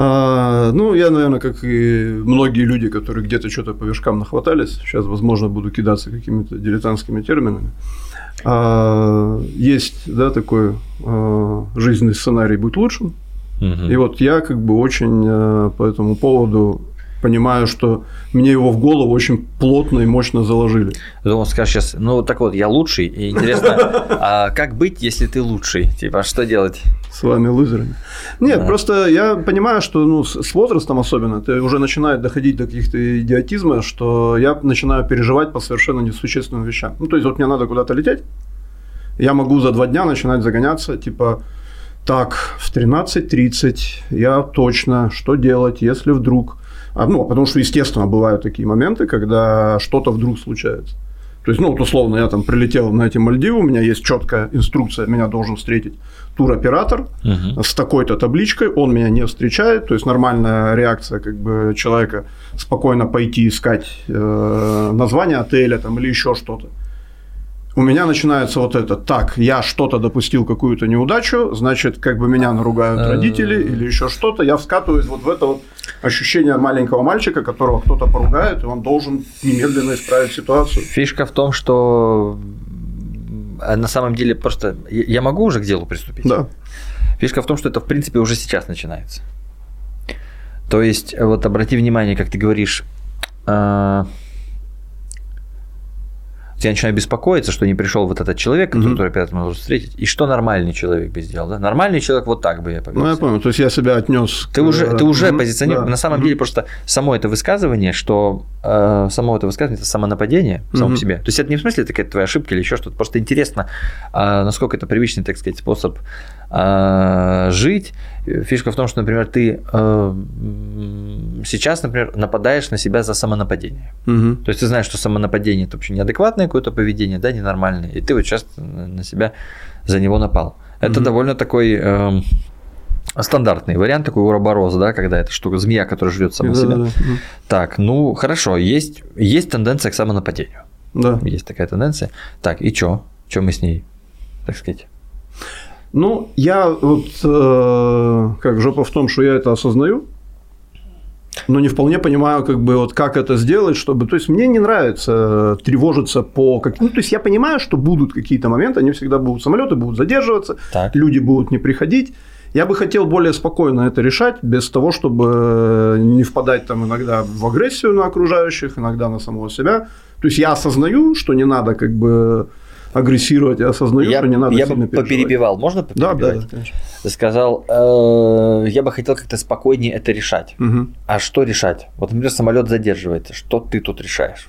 А, ну, я, наверное, как и многие люди, которые где-то что-то по вершкам нахватались, сейчас, возможно, буду кидаться какими-то дилетантскими терминами. А, есть, да, такой а, жизненный сценарий «Будь лучшим». Угу. И вот я как бы очень а, по этому поводу понимаю, что мне его в голову очень плотно и мощно заложили. Думал, скажешь сейчас, ну так вот, я лучший, и интересно, а как быть, если ты лучший? Типа, что делать? С вами лузерами. Нет, да. просто я понимаю, что ну, с возрастом особенно, ты уже начинает доходить до каких-то идиотизма, что я начинаю переживать по совершенно несущественным вещам. Ну, то есть, вот мне надо куда-то лететь, я могу за два дня начинать загоняться, типа, так, в 13.30 я точно, что делать, если вдруг ну, потому что, естественно, бывают такие моменты, когда что-то вдруг случается. То есть, ну, вот условно, я там прилетел на эти Мальдивы, у меня есть четкая инструкция, меня должен встретить туроператор uh-huh. с такой-то табличкой, он меня не встречает, то есть нормальная реакция как бы человека спокойно пойти искать э, название отеля там или еще что-то у меня начинается вот это, так, я что-то допустил, какую-то неудачу, значит, как бы меня наругают э. родители или еще что-то, я вскатываюсь вот в это вот ощущение маленького мальчика, которого кто-то поругает, и он должен немедленно исправить ситуацию. Фишка в том, что э, на самом деле просто я могу уже к делу приступить. Да. Фишка в том, что это в принципе уже сейчас начинается. То есть, вот обрати внимание, как ты говоришь, э, я начинаю беспокоиться, что не пришел вот этот человек, который mm-hmm. опять может встретить, и что нормальный человек бы сделал. Да? Нормальный человек вот так бы я повел. Ну, я понял, то есть я себя отнес. Ты к... уже, ты уже mm-hmm. Да. На самом mm-hmm. деле просто само это высказывание, что э, само это высказывание это самонападение mm-hmm. само по себе. То есть это не в смысле такая твоя ошибка или еще что-то. Просто интересно, э, насколько это привычный, так сказать, способ э, жить. Фишка в том, что, например, ты э, сейчас, например, нападаешь на себя за самонападение. Угу. То есть ты знаешь, что самонападение это вообще неадекватное какое-то поведение, да, ненормальное, и ты вот сейчас на себя за него напал. Это угу. довольно такой э, стандартный вариант, такой уробороз, да, когда это штука, змея, которая жрет сама да, себя. Да, да. Так, ну хорошо, есть, есть тенденция к самонападению. Да. Есть такая тенденция. Так, и что? Что мы с ней, так сказать? Ну, я вот э, как жопа в том, что я это осознаю, но не вполне понимаю, как бы вот как это сделать, чтобы, то есть мне не нравится тревожиться по, как, ну то есть я понимаю, что будут какие-то моменты, они всегда будут самолеты будут задерживаться, так. люди будут не приходить. Я бы хотел более спокойно это решать, без того, чтобы не впадать там иногда в агрессию на окружающих, иногда на самого себя. То есть я осознаю, что не надо как бы агрессировать, я осознаю, я, что не надо Я бы поперебивал, можно поперебивать? Да, да, да, конечно. Ты сказал, э, я бы хотел как-то спокойнее это решать. Угу. А что решать? Вот, например, самолет задерживается, что ты тут решаешь?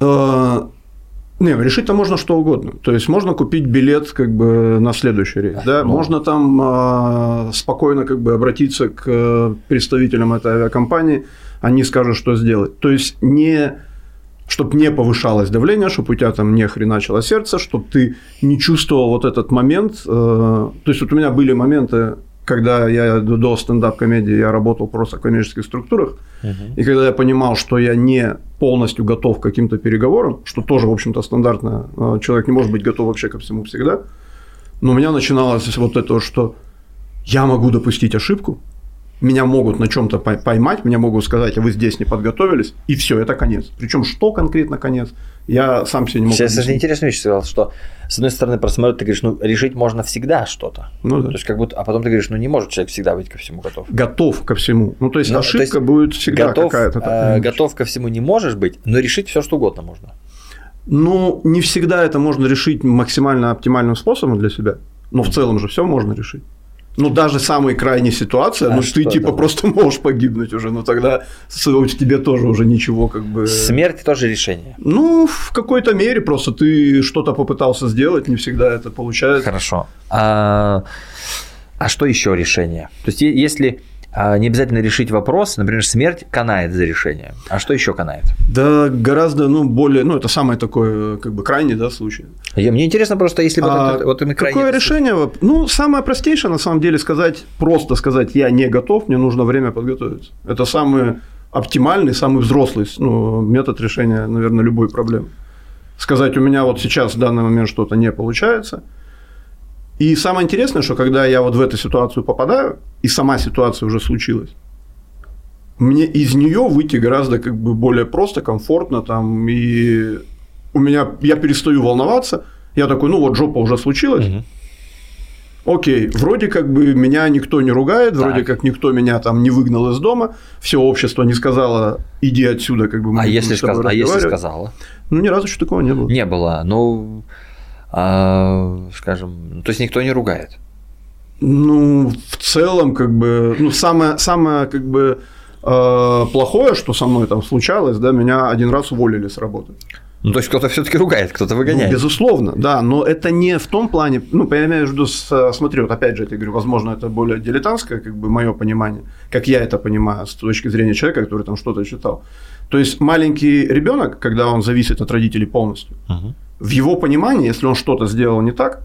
Э, не, решить-то можно что угодно. То есть можно купить билет как бы на следующий рейс, да, ну. можно там э, спокойно как бы обратиться к представителям этой авиакомпании, они скажут, что сделать. То есть не чтобы не повышалось давление, чтобы у тебя там не хреначило сердце, чтобы ты не чувствовал вот этот момент. Э, то есть вот у меня были моменты, когда я до стендап-комедии я работал просто в коммерческих структурах, uh-huh. и когда я понимал, что я не полностью готов к каким-то переговорам, что тоже, в общем-то, стандартно, э, человек не может быть готов вообще ко всему всегда, но у меня начиналось вот это, что я могу допустить ошибку, меня могут на чем-то поймать, мне могут сказать, а вы здесь не подготовились, и все, это конец. Причем что конкретно конец, я сам себе не могу. Сейчас это интересную вещь сказал, что с одной стороны про самолет ты говоришь, ну решить можно всегда что-то. Ну, да. То есть как будто, а потом ты говоришь, ну не может человек всегда быть ко всему готов. Готов ко всему. Ну то есть ну, ошибка то есть будет всегда готов, какая-то. Такая, э, готов ко всему не можешь быть, но решить все что угодно можно. Ну не всегда это можно решить максимально оптимальным способом для себя, но в целом же все можно решить. Ну, даже самая крайняя ситуация, а ну, ты типа это? просто можешь погибнуть уже, но тогда тебе тоже уже ничего как бы… Смерть тоже решение? Ну, в какой-то мере просто ты что-то попытался сделать, не всегда это получается. Хорошо. А, а что еще решение? То есть, если не обязательно решить вопрос, например, смерть канает за решение. А что еще канает? Да, гораздо, ну, более, ну, это самый такой, как бы, крайний, да, случай. Я, мне интересно просто, если бы а, вот, вот Какое решение? Ну, самое простейшее, на самом деле, сказать, просто сказать, я не готов, мне нужно время подготовиться. Это самый оптимальный, самый взрослый ну, метод решения, наверное, любой проблемы. Сказать, у меня вот сейчас в данный момент что-то не получается, И самое интересное, что когда я вот в эту ситуацию попадаю, и сама ситуация уже случилась, мне из нее выйти гораздо как бы более просто, комфортно, там, и у меня, я перестаю волноваться, я такой, ну вот жопа уже случилась, угу. Окей, вроде как бы меня никто не ругает, так. вроде как никто меня там не выгнал из дома, все общество не сказало, иди отсюда, как бы мы а если, сказ... а если сказала? Ну, ни разу еще такого не было. Не было, ну, а, скажем, то есть никто не ругает. Ну, в целом, как бы, ну, самое, самое, как бы, э, плохое, что со мной там случалось, да, меня один раз уволили с работы. Ну, то есть кто-то все-таки ругает, кто-то выгоняет. Ну, безусловно, да, но это не в том плане, ну, я имею в виду, смотри, вот опять же, я говорю, возможно, это более дилетантское, как бы, мое понимание, как я это понимаю с точки зрения человека, который там что-то читал. То есть маленький ребенок, когда он зависит от родителей полностью, угу. в его понимании, если он что-то сделал не так,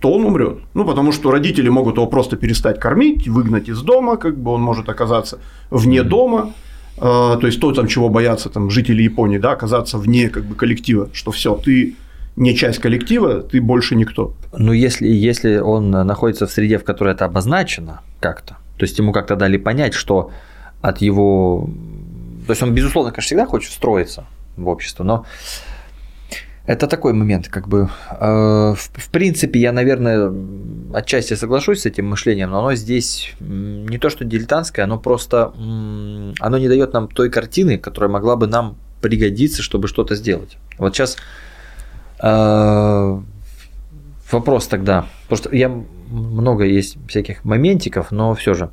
то он умрет. Ну, потому что родители могут его просто перестать кормить, выгнать из дома, как бы он может оказаться вне дома. Э, то есть то, там, чего боятся там, жители Японии, да, оказаться вне как бы, коллектива, что все, ты не часть коллектива, ты больше никто. Ну, если, если он находится в среде, в которой это обозначено как-то, то есть ему как-то дали понять, что от его то есть он, безусловно, конечно, всегда хочет встроиться в общество, но это такой момент, как бы, э, в, в принципе, я, наверное, отчасти соглашусь с этим мышлением, но оно здесь не то что дилетантское, оно просто, оно не дает нам той картины, которая могла бы нам пригодиться, чтобы что-то сделать. Вот сейчас э, вопрос тогда, просто я много есть всяких моментиков, но все же,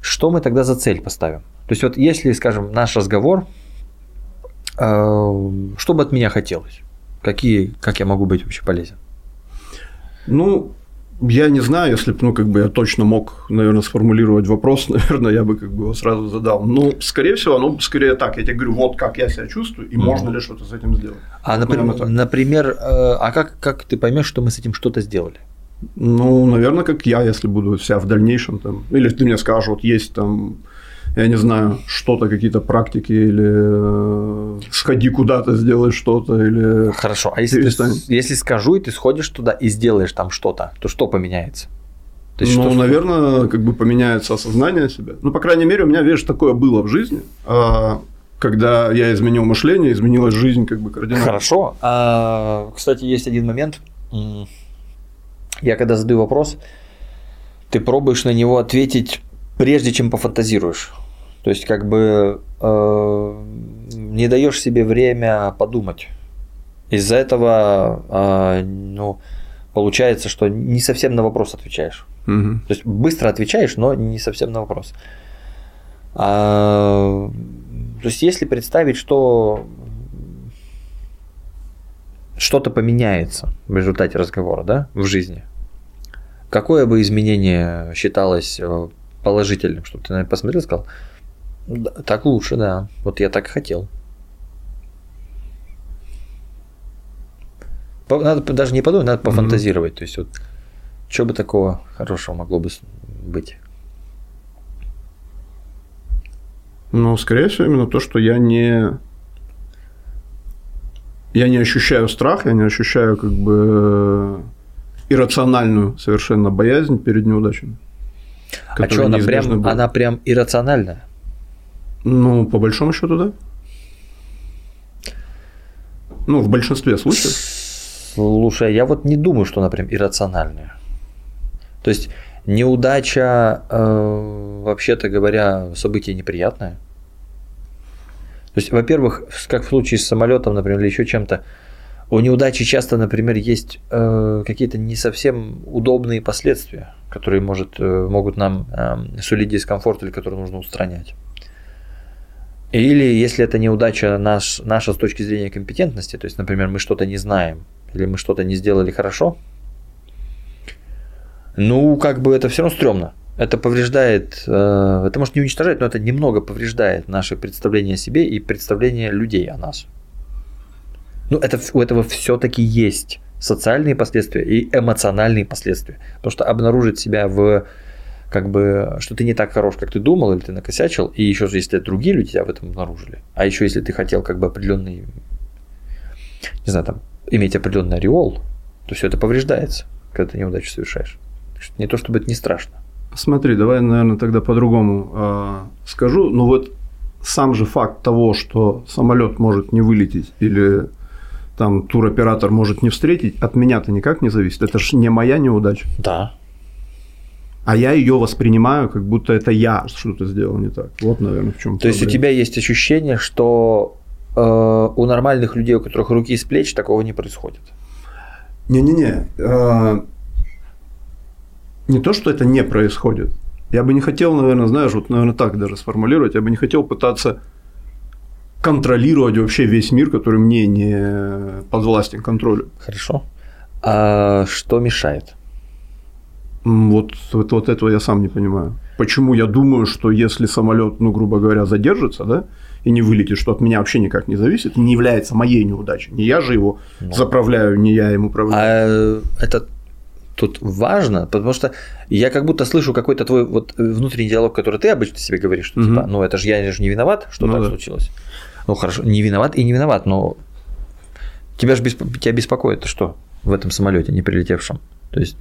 что мы тогда за цель поставим? То есть вот если, скажем, наш разговор, э, что бы от меня хотелось? Какие, как я могу быть вообще полезен? Ну, я не знаю, если бы, ну, как бы я точно мог, наверное, сформулировать вопрос, наверное, я бы как бы его сразу задал. Ну, скорее всего, оно скорее так. Я тебе говорю, вот как я себя чувствую, и mm-hmm. можно ли что-то с этим сделать. А, например, например э, а как, как ты поймешь, что мы с этим что-то сделали? Ну, наверное, как я, если буду вся в дальнейшем там. Или ты мне скажешь, вот есть там я не знаю, что-то, какие-то практики, или э, сходи куда-то, сделай что-то, или... Хорошо, а если, ты, если скажу, и ты сходишь туда и сделаешь там что-то, то что поменяется? То есть, ну, что, наверное, как бы поменяется осознание себя. Ну, по крайней мере, у меня, видишь, такое было в жизни. А, когда я изменил мышление, изменилась жизнь как бы кардинально. Хорошо. А, кстати, есть один момент. Я когда задаю вопрос, ты пробуешь на него ответить прежде чем пофантазируешь. То есть, как бы э, не даешь себе время подумать. Из-за этого, э, ну, получается, что не совсем на вопрос отвечаешь. Угу. То есть быстро отвечаешь, но не совсем на вопрос. А, то есть, если представить, что что-то поменяется в результате разговора, да, в жизни, какое бы изменение считалось э, положительным, чтобы ты на это посмотрел и сказал, так лучше, да. Вот я так и хотел. Надо даже не подумать, надо пофантазировать. Mm-hmm. То есть, вот, что бы такого хорошего могло бы быть? Ну, скорее всего, именно то, что я не я не ощущаю страх, я не ощущаю как бы иррациональную совершенно боязнь перед неудачами. А что, она прям, она прям иррациональная? Ну, по большому счету, да. Ну, в большинстве случаев. Слушай, я вот не думаю, что она прям иррациональная. То есть неудача, э, вообще-то говоря, событие неприятное. То есть, во-первых, как в случае с самолетом, например, или еще чем-то, у неудачи часто, например, есть э, какие-то не совсем удобные последствия, которые может, э, могут нам э, сулить дискомфорт или которые нужно устранять. Или если это неудача наш, наша с точки зрения компетентности, то есть, например, мы что-то не знаем, или мы что-то не сделали хорошо, ну, как бы это все равно стрёмно. Это повреждает, э, это может не уничтожать, но это немного повреждает наше представление о себе и представление людей о нас. Ну, это, у этого все-таки есть социальные последствия и эмоциональные последствия. Потому что обнаружить себя в как бы, что ты не так хорош, как ты думал, или ты накосячил, и еще если другие люди тебя в этом обнаружили, а еще если ты хотел как бы определенный, не знаю, там, иметь определенный ореол, то все это повреждается. когда ты неудачу совершаешь. Не то чтобы это не страшно. Смотри, давай, наверное, тогда по-другому э, скажу. Ну вот сам же факт того, что самолет может не вылететь или там туроператор может не встретить, от меня-то никак не зависит. Это же не моя неудача. Да. А я ее воспринимаю, как будто это я что-то сделал не так. Вот, наверное, в чем. То есть у тебя есть ощущение, что э, у нормальных людей, у которых руки с плеч, такого не происходит. Не-не-не. Э, не то, что это не происходит. Я бы не хотел, наверное, знаешь, вот, наверное, так даже сформулировать. Я бы не хотел пытаться контролировать вообще весь мир, который мне не подвластен контролю. Хорошо. А что мешает? Вот, вот, вот этого я сам не понимаю. Почему я думаю, что если самолет, ну, грубо говоря, задержится, да, и не вылетит, что от меня вообще никак не зависит, не является моей неудачей. Не я же его ну. заправляю, не я им управляю. А это тут важно, потому что я как будто слышу какой-то твой вот внутренний диалог, который ты обычно себе говоришь, что угу. типа, ну это же я же не виноват, что ну, так да. случилось. Ну хорошо, не виноват и не виноват, но тебя же бесп... тебя беспокоит то что в этом самолете не прилетевшем. То есть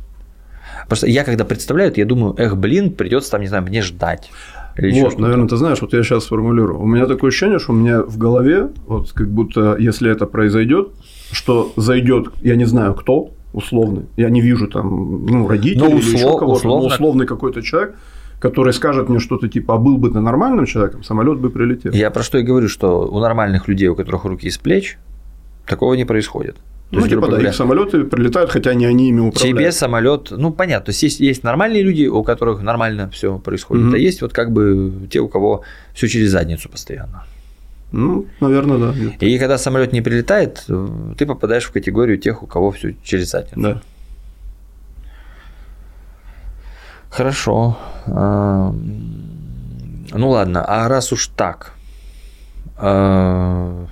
Просто я когда представляю, я думаю, эх, блин, придется там, не знаю, мне ждать. Или вот, наверное, ты знаешь, вот я сейчас сформулирую. У меня такое ощущение, что у меня в голове, вот как будто, если это произойдет, что зайдет, я не знаю кто, условный, я не вижу там, ну, родителей ну, услов, или еще кого-то, условно. но условный какой-то человек, который скажет мне что-то типа, а был бы ты нормальным человеком, самолет бы прилетел. Я про что и говорю, что у нормальных людей, у которых руки из плеч, такого не происходит. То ну, есть, типа, да, говоря, их самолеты прилетают, хотя не они ими управляют. Тебе самолет, ну понятно, то есть есть, есть нормальные люди, у которых нормально все происходит, угу. а есть вот как бы те, у кого все через задницу постоянно. Ну, наверное, да. И когда самолет не прилетает, ты попадаешь в категорию тех, у кого все через задницу. Да. Хорошо. А, ну ладно, а раз уж так, а,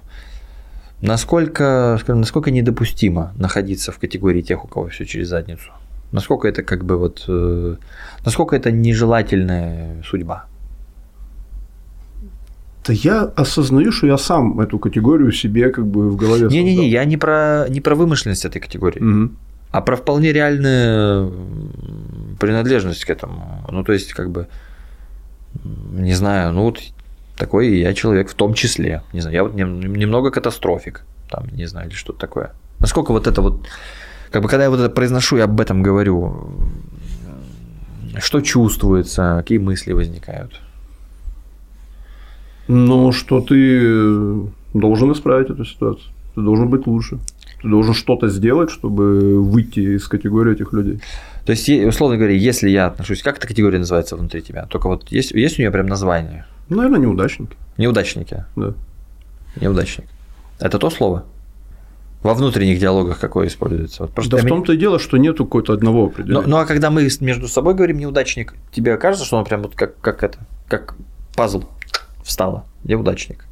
Насколько, скажем, насколько недопустимо находиться в категории тех, у кого все через задницу? Насколько это как бы вот, э, насколько это нежелательная судьба? Да я осознаю, что я сам эту категорию себе как бы в голове Не-не-не, я не про, не про вымышленность этой категории, угу. а про вполне реальную принадлежность к этому. Ну, то есть, как бы, не знаю, ну вот такой и я человек в том числе. Не знаю, я вот немного катастрофик, там, не знаю, или что-то такое. Насколько вот это вот, как бы, когда я вот это произношу и об этом говорю, что чувствуется, какие мысли возникают? Ну, что ты должен исправить эту ситуацию. Ты должен быть лучше. Ты должен что-то сделать, чтобы выйти из категории этих людей. То есть, условно говоря, если я отношусь, как эта категория называется внутри тебя? Только вот есть, есть у нее прям название? Наверное, неудачники. Неудачники. Да. Неудачник. Это то слово? Во внутренних диалогах какое используется? Вот просто да в том-то и дело, что нету какого-то одного определения. Ну, ну а когда мы между собой говорим неудачник, тебе кажется, что он прям вот как, как это, как пазл встало, неудачник?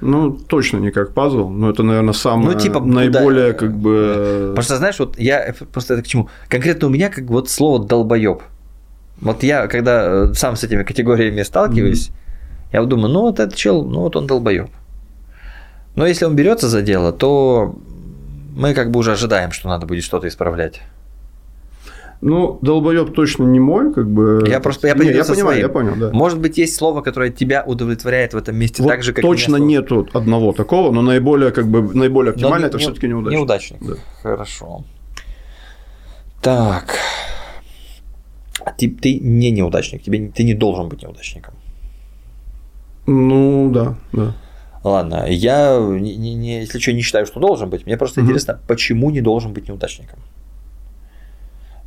Ну, точно не как пазл, но это, наверное, самое ну, типа, наиболее да, как бы. Просто знаешь, вот я просто это к чему? Конкретно у меня как вот слово долбоеб. Вот я, когда э, сам с этими категориями сталкиваюсь, я думаю, ну вот этот чел, ну вот он долбоеб. Но если он берется за дело, то мы как бы уже ожидаем, что надо будет что-то исправлять. Ну, долбоеб точно не мой, как бы. Я просто я, не, я понимаю, своим. я понял, да. Может быть, есть слово, которое тебя удовлетворяет в этом месте вот так же, как точно нету одного такого, но наиболее как бы наиболее оптимально это не, все-таки неудачник. Неудачник. Да. Хорошо. Так. Ты, ты не неудачник, тебе ты не должен быть неудачником. Ну, да, да. Ладно, я, не, не, если что, не считаю, что должен быть. Мне просто угу. интересно, почему не должен быть неудачником?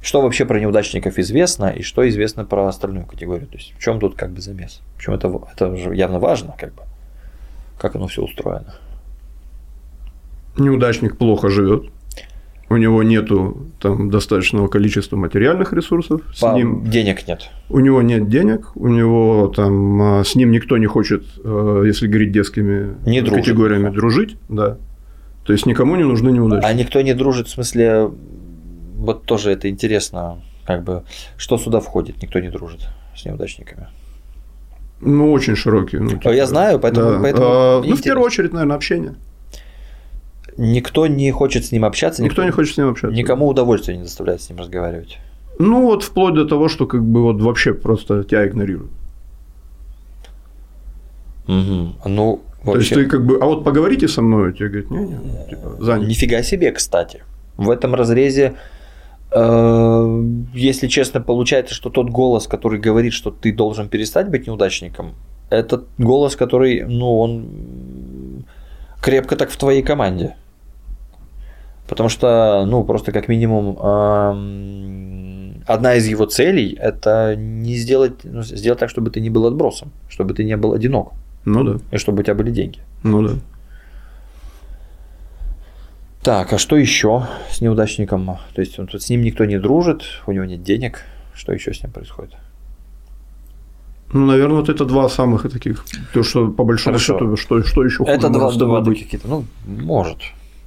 Что вообще про неудачников известно и что известно про остальную категорию? То есть в чем тут как бы замес? Почему это, это же явно важно, как бы, как оно все устроено? Неудачник плохо живет у него нету там достаточного количества материальных ресурсов, с По ним денег нет. У него нет денег, у него там а, с ним никто не хочет, э, если говорить детскими не категориями, дружит, дружить, да. То есть никому не нужны неудачи. А никто не дружит в смысле, вот тоже это интересно, как бы, что сюда входит, никто не дружит с неудачниками. Ну, очень широкий. Ну, типа, Я знаю, поэтому. Да. поэтому а, ну, в первую очередь, наверное, общение никто не хочет с ним общаться. Никто, никто не хочет с ним общаться. Никому удовольствия не доставляет с ним разговаривать. Ну, вот вплоть до того, что как бы вот вообще просто тебя игнорируют. Угу. Ну, вообще... То есть ты как бы, а вот поговорите со мной, тебе говорят, не, не, типа, занят. Нифига себе, кстати. В этом разрезе, э, если честно, получается, что тот голос, который говорит, что ты должен перестать быть неудачником, это голос, который, ну, он крепко так в твоей команде. Потому что, ну, просто как минимум, одна из его целей – это не сделать, ну, сделать так, чтобы ты не был отбросом, чтобы ты не был одинок. Ну да. И чтобы у тебя были деньги. Ну да. Так, а что еще с неудачником? То есть он, с ним никто не дружит, у него нет денег. Что еще с ним происходит? Ну, наверное, вот это два самых таких. То, что по большому Хорошо. счету, что, что еще Это два, два быть? какие-то. Ну, может.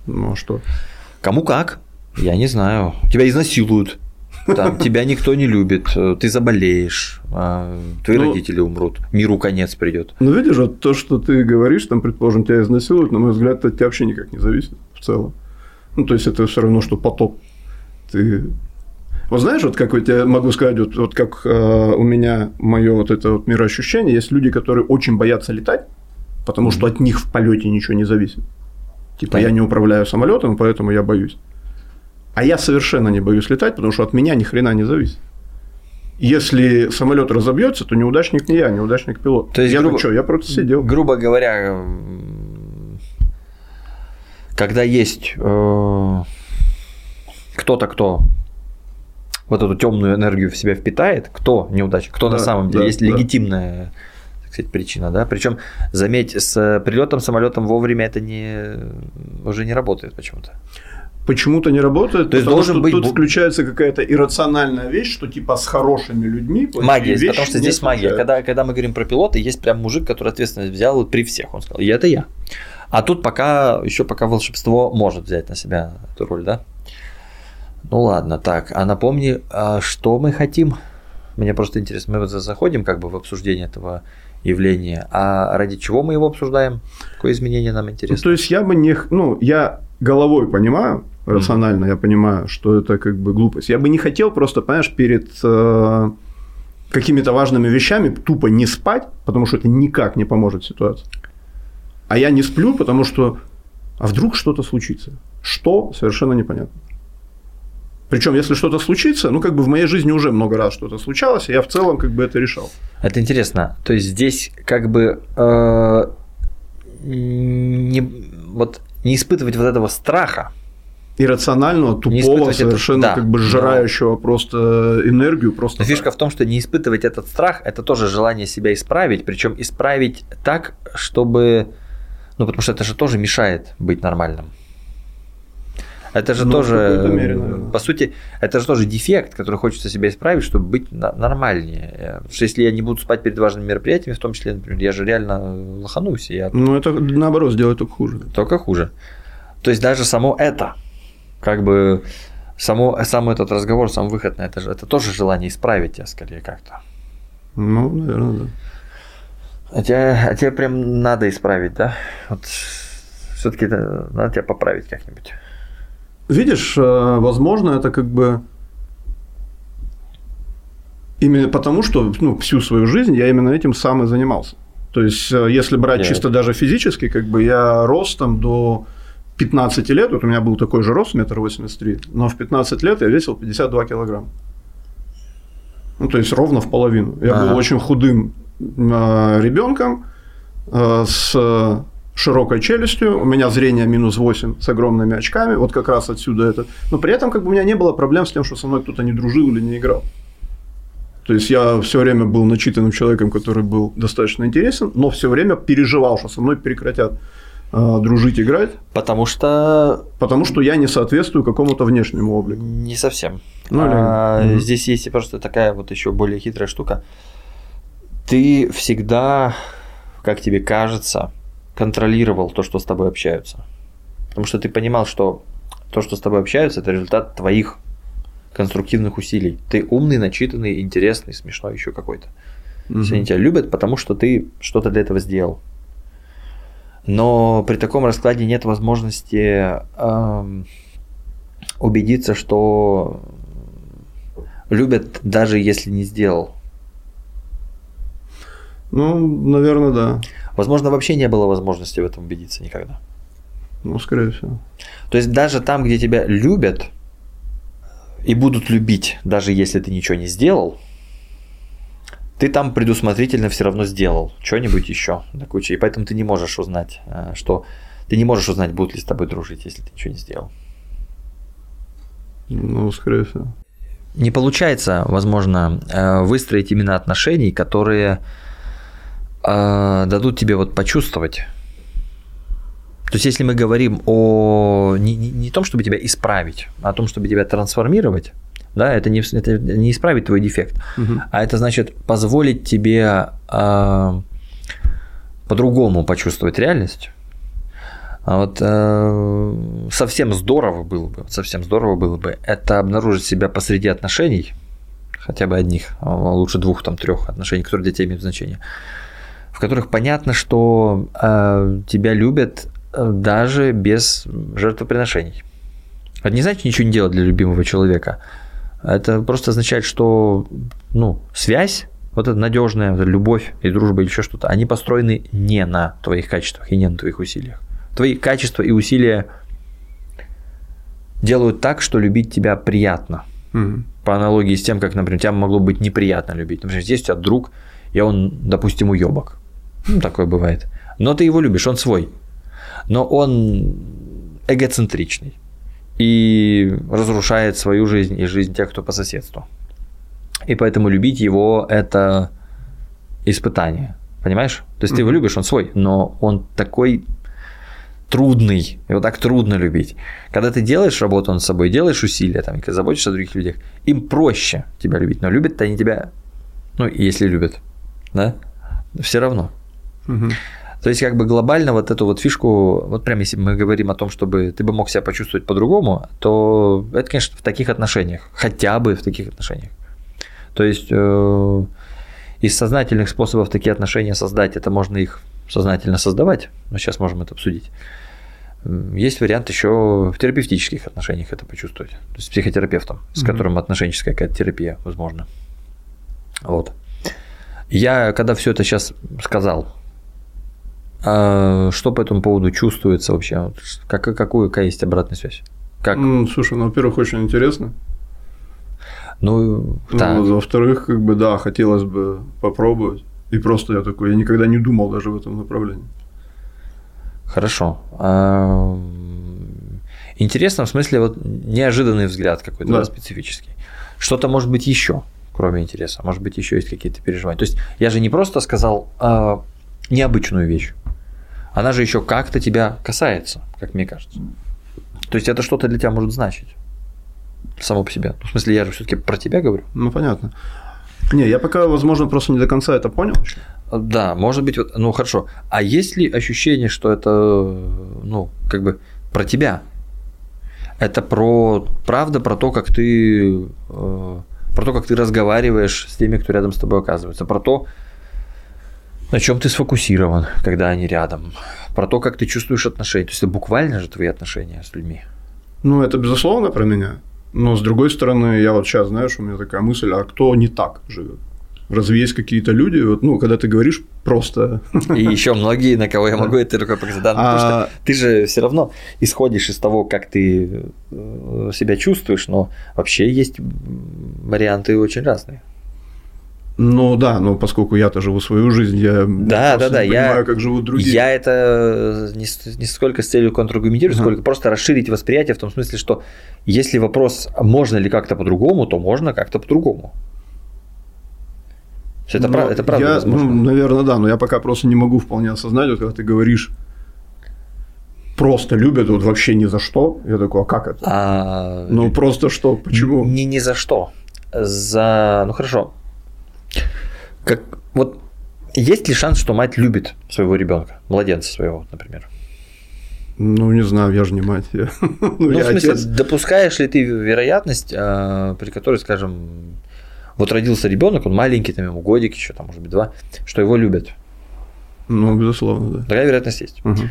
Ну, а что? Кому как? Я не знаю. Тебя изнасилуют. Там тебя никто не любит, ты заболеешь, а твои ну, родители умрут, миру конец придет. Ну, видишь, вот то, что ты говоришь, там, предположим, тебя изнасилуют, на мой взгляд, от тебя вообще никак не зависит в целом. Ну, то есть это все равно, что потоп. Ты вот знаешь, вот как вот я могу сказать, вот, вот как э, у меня мое вот это вот мироощущение, есть люди, которые очень боятся летать, потому что от них в полете ничего не зависит. Типа да. я не управляю самолетом, поэтому я боюсь. А я совершенно не боюсь летать, потому что от меня ни хрена не зависит. Если самолет разобьется, то неудачник не я, неудачник пилот. То есть, я грубо, что, я просто сидел. Грубо говоря, когда есть э, кто-то, кто вот эту темную энергию в себя впитает, кто неудачник, кто да, на самом деле, да, есть да. легитимная сказать, причина, да. Причем, заметь, с прилетом самолетом вовремя это не уже не работает почему-то. Почему-то не работает, То есть потому должен что быть... тут включается какая-то иррациональная вещь, что типа с хорошими людьми магия, потому что здесь магия. Когда, когда мы говорим про пилота, есть прям мужик, который ответственность взял при всех, он сказал, и это я. А тут пока еще пока волшебство может взять на себя эту роль, да? Ну ладно, так, а напомни, а что мы хотим? Мне просто интересно, мы вот заходим как бы в обсуждение этого явления, а ради чего мы его обсуждаем? Какое изменение нам интересно? Ну, то есть я бы не, ну, я головой понимаю, рационально mm-hmm. я понимаю, что это как бы глупость. Я бы не хотел просто, понимаешь, перед э, какими-то важными вещами тупо не спать, потому что это никак не поможет ситуации. А я не сплю, потому что а вдруг что-то случится? Что? Совершенно непонятно. Причем, если что-то случится, ну, как бы в моей жизни уже много раз что-то случалось, и я в целом как бы это решал. Это интересно. То есть здесь как бы э, не, вот, не испытывать вот этого страха. Иррационального, тупого, совершенно это, да, как бы сжирающего но... просто энергию. Просто но фишка в том, что не испытывать этот страх – это тоже желание себя исправить, причем исправить так, чтобы… Ну, потому что это же тоже мешает быть нормальным. Это же ну, тоже, мере, по сути, это же тоже дефект, который хочется себя исправить, чтобы быть нормальнее. Потому что если я не буду спать перед важными мероприятиями, в том числе, например, я же реально лоханусь. Я... Ну, это наоборот сделает только хуже. Только хуже. То есть даже само это, как бы само, сам этот разговор, сам выход на это это тоже желание исправить тебя скорее как-то. Ну, наверное, да. А тебе, а тебе прям надо исправить, да? Вот все-таки надо тебя поправить как-нибудь. Видишь, э, возможно, это как бы именно потому, что ну, всю свою жизнь я именно этим сам и занимался. То есть, э, если брать yeah. чисто даже физически, как бы я рос там до 15 лет, вот у меня был такой же рост, метр восемьдесят три, но в 15 лет я весил 52 килограмма. Ну, то есть ровно в половину. Я ага. был очень худым э, ребенком с широкой челюстью, у меня зрение минус 8 с огромными очками, вот как раз отсюда это. Но при этом как бы у меня не было проблем с тем, что со мной кто-то не дружил или не играл. То есть я все время был начитанным человеком, который был достаточно интересен, но все время переживал, что со мной прекратят э, дружить, играть. Потому что... Потому что я не соответствую какому-то внешнему облику. Не совсем. Ну, а, или... Здесь есть просто такая вот еще более хитрая штука. Ты всегда, как тебе кажется, контролировал то, что с тобой общаются. Потому что ты понимал, что то, что с тобой общаются, это результат твоих конструктивных усилий. Ты умный, начитанный, интересный, смешной еще какой-то. Угу. Все они тебя любят, потому что ты что-то для этого сделал. Но при таком раскладе нет возможности э, убедиться, что любят даже если не сделал. Ну, наверное, да. Возможно, вообще не было возможности в этом убедиться никогда. Ну, скорее всего. То есть даже там, где тебя любят и будут любить, даже если ты ничего не сделал, ты там предусмотрительно все равно сделал что-нибудь еще на куче. И поэтому ты не можешь узнать, э, что ты не можешь узнать, будут ли с тобой дружить, если ты ничего не сделал. Ну, скорее всего. Не получается, возможно, э, выстроить именно отношений, которые дадут тебе вот почувствовать. То есть, если мы говорим о не, не, не том, чтобы тебя исправить, а о том, чтобы тебя трансформировать, да, это не, это не исправить твой дефект, угу. а это значит позволить тебе э, по-другому почувствовать реальность. А вот э, совсем здорово было бы, совсем здорово было бы это обнаружить себя посреди отношений, хотя бы одних, а лучше двух, там, трех отношений, которые для тебя имеют значение, в которых понятно, что э, тебя любят э, даже без жертвоприношений. Это не значит ничего не делать для любимого человека, это просто означает, что ну, связь, вот эта надежная вот эта любовь и дружба или еще что-то, они построены не на твоих качествах и не на твоих усилиях. Твои качества и усилия делают так, что любить тебя приятно. Угу. По аналогии с тем, как, например, тебя могло быть неприятно любить. Например, здесь у тебя друг, и он, допустим, уебок. Ну, такое бывает. Но ты его любишь, он свой. Но он эгоцентричный и разрушает свою жизнь и жизнь тех, кто по соседству. И поэтому любить его – это испытание. Понимаешь? То есть ты его любишь, он свой, но он такой трудный, его так трудно любить. Когда ты делаешь работу над собой, делаешь усилия, там, и заботишься о других людях, им проще тебя любить, но любят они тебя, ну, если любят, да, все равно. Угу. То есть, как бы глобально вот эту вот фишку, вот прямо если мы говорим о том, чтобы ты бы мог себя почувствовать по-другому, то это, конечно, в таких отношениях, хотя бы в таких отношениях. То есть, э, из сознательных способов такие отношения создать, это можно их сознательно создавать, но сейчас можем это обсудить. Есть вариант еще в терапевтических отношениях это почувствовать, то есть с психотерапевтом, с mm-hmm. которым отношенческая какая-то терапия возможно. Вот. Я, когда все это сейчас сказал, а что по этому поводу чувствуется вообще? Как, какую, какая есть обратная связь? Как? Ну, слушай, ну, во-первых, очень интересно. Ну, да. Ну, во-вторых, как бы, да, хотелось бы попробовать. И просто я такой, я никогда не думал даже в этом направлении. Хорошо. А, интересно, в смысле, вот неожиданный взгляд какой-то да. Да, специфический. Что-то может быть еще, кроме интереса. Может быть, еще есть какие-то переживания. То есть я же не просто сказал а, необычную вещь она же еще как-то тебя касается, как мне кажется. То есть это что-то для тебя может значить само по себе. В смысле, я же все-таки про тебя говорю. Ну, понятно. Не, я пока, возможно, просто не до конца это понял еще. Да, может быть, вот, ну хорошо. А есть ли ощущение, что это, ну, как бы про тебя? Это про правда про то, как ты э, про то, как ты разговариваешь с теми, кто рядом с тобой оказывается, про то, на чем ты сфокусирован, когда они рядом, про то, как ты чувствуешь отношения. То есть это буквально же твои отношения с людьми. Ну, это безусловно про меня. Но с другой стороны, я вот сейчас, знаешь, у меня такая мысль, а кто не так живет? Разве есть какие-то люди, вот, ну, когда ты говоришь просто... И еще многие, на кого я могу это рукой показать, да, потому что а ты же все равно исходишь из того, как ты э, себя чувствуешь, но вообще есть варианты очень разные. Ну да, но поскольку я-то живу свою жизнь, я да, да, да, не понимаю, я, как живут другие. Я это не, не сколько с целью контраргументировать, uh-huh. сколько просто расширить восприятие в том смысле, что если вопрос, можно ли как-то по-другому, то можно как-то по-другому. Это, прав, это правда я, возможно. Ну, наверное, да, но я пока просто не могу вполне осознать, вот когда ты говоришь, просто любят вот вообще ни за что. Я такой, а как это? А... Ну просто что, почему? Не ни за что. За, ну хорошо, как, вот есть ли шанс, что мать любит своего ребенка, младенца своего, например? Ну, не знаю, я же не мать. Я, ну, ну я в смысле, отец. допускаешь ли ты вероятность, а, при которой, скажем, вот родился ребенок, он маленький, там ему годик еще, там, может быть, два, что его любят? Ну, безусловно, да. Такая вероятность есть. Угу.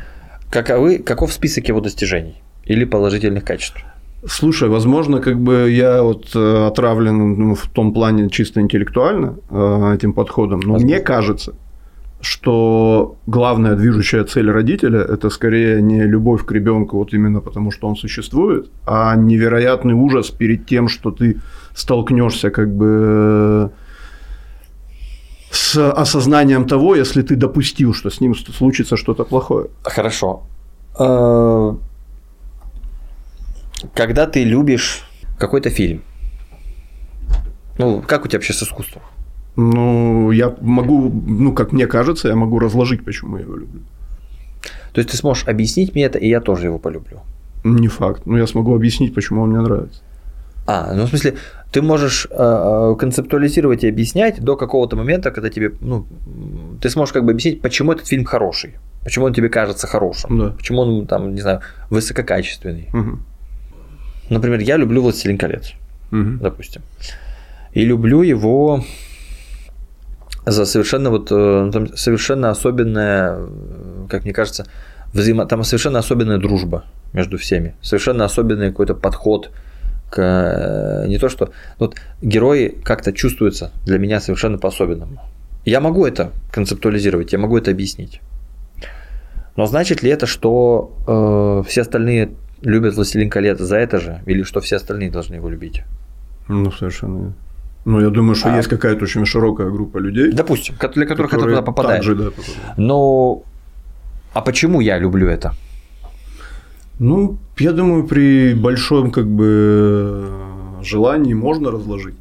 Каковы, каков список его достижений или положительных качеств? Слушай, возможно, как бы я вот э, отравлен ну, в том плане чисто интеллектуально э, этим подходом, но возможно. мне кажется, что главная движущая цель родителя – это скорее не любовь к ребенку вот именно потому, что он существует, а невероятный ужас перед тем, что ты столкнешься как бы с осознанием того, если ты допустил, что с ним случится что-то плохое. Хорошо. Когда ты любишь какой-то фильм, ну, как у тебя вообще с искусством? Ну, я могу, ну, как мне кажется, я могу разложить, почему я его люблю. То есть ты сможешь объяснить мне это, и я тоже его полюблю? Не факт. Но я смогу объяснить, почему он мне нравится. А, ну в смысле, ты можешь э, э, концептуализировать и объяснять до какого-то момента, когда тебе, ну, ты сможешь как бы объяснить, почему этот фильм хороший, почему он тебе кажется хорошим, да. почему он там, не знаю, высококачественный. Угу. Например, я люблю «Властелин колец», угу. допустим. И люблю его за совершенно вот э, там совершенно особенная, как мне кажется, взаимо... там совершенно особенная дружба между всеми, совершенно особенный какой-то подход к э, не то что вот герои как-то чувствуются для меня совершенно по-особенному. Я могу это концептуализировать, я могу это объяснить. Но значит ли это, что э, все остальные любят «Властелин колец» за это же, или что все остальные должны его любить? Ну, совершенно ну, я думаю, что а, есть какая-то очень широкая группа людей. Допустим, для которых это туда попадает. Также, да, Но а почему я люблю это? Ну, я думаю, при большом как бы желании можно разложить.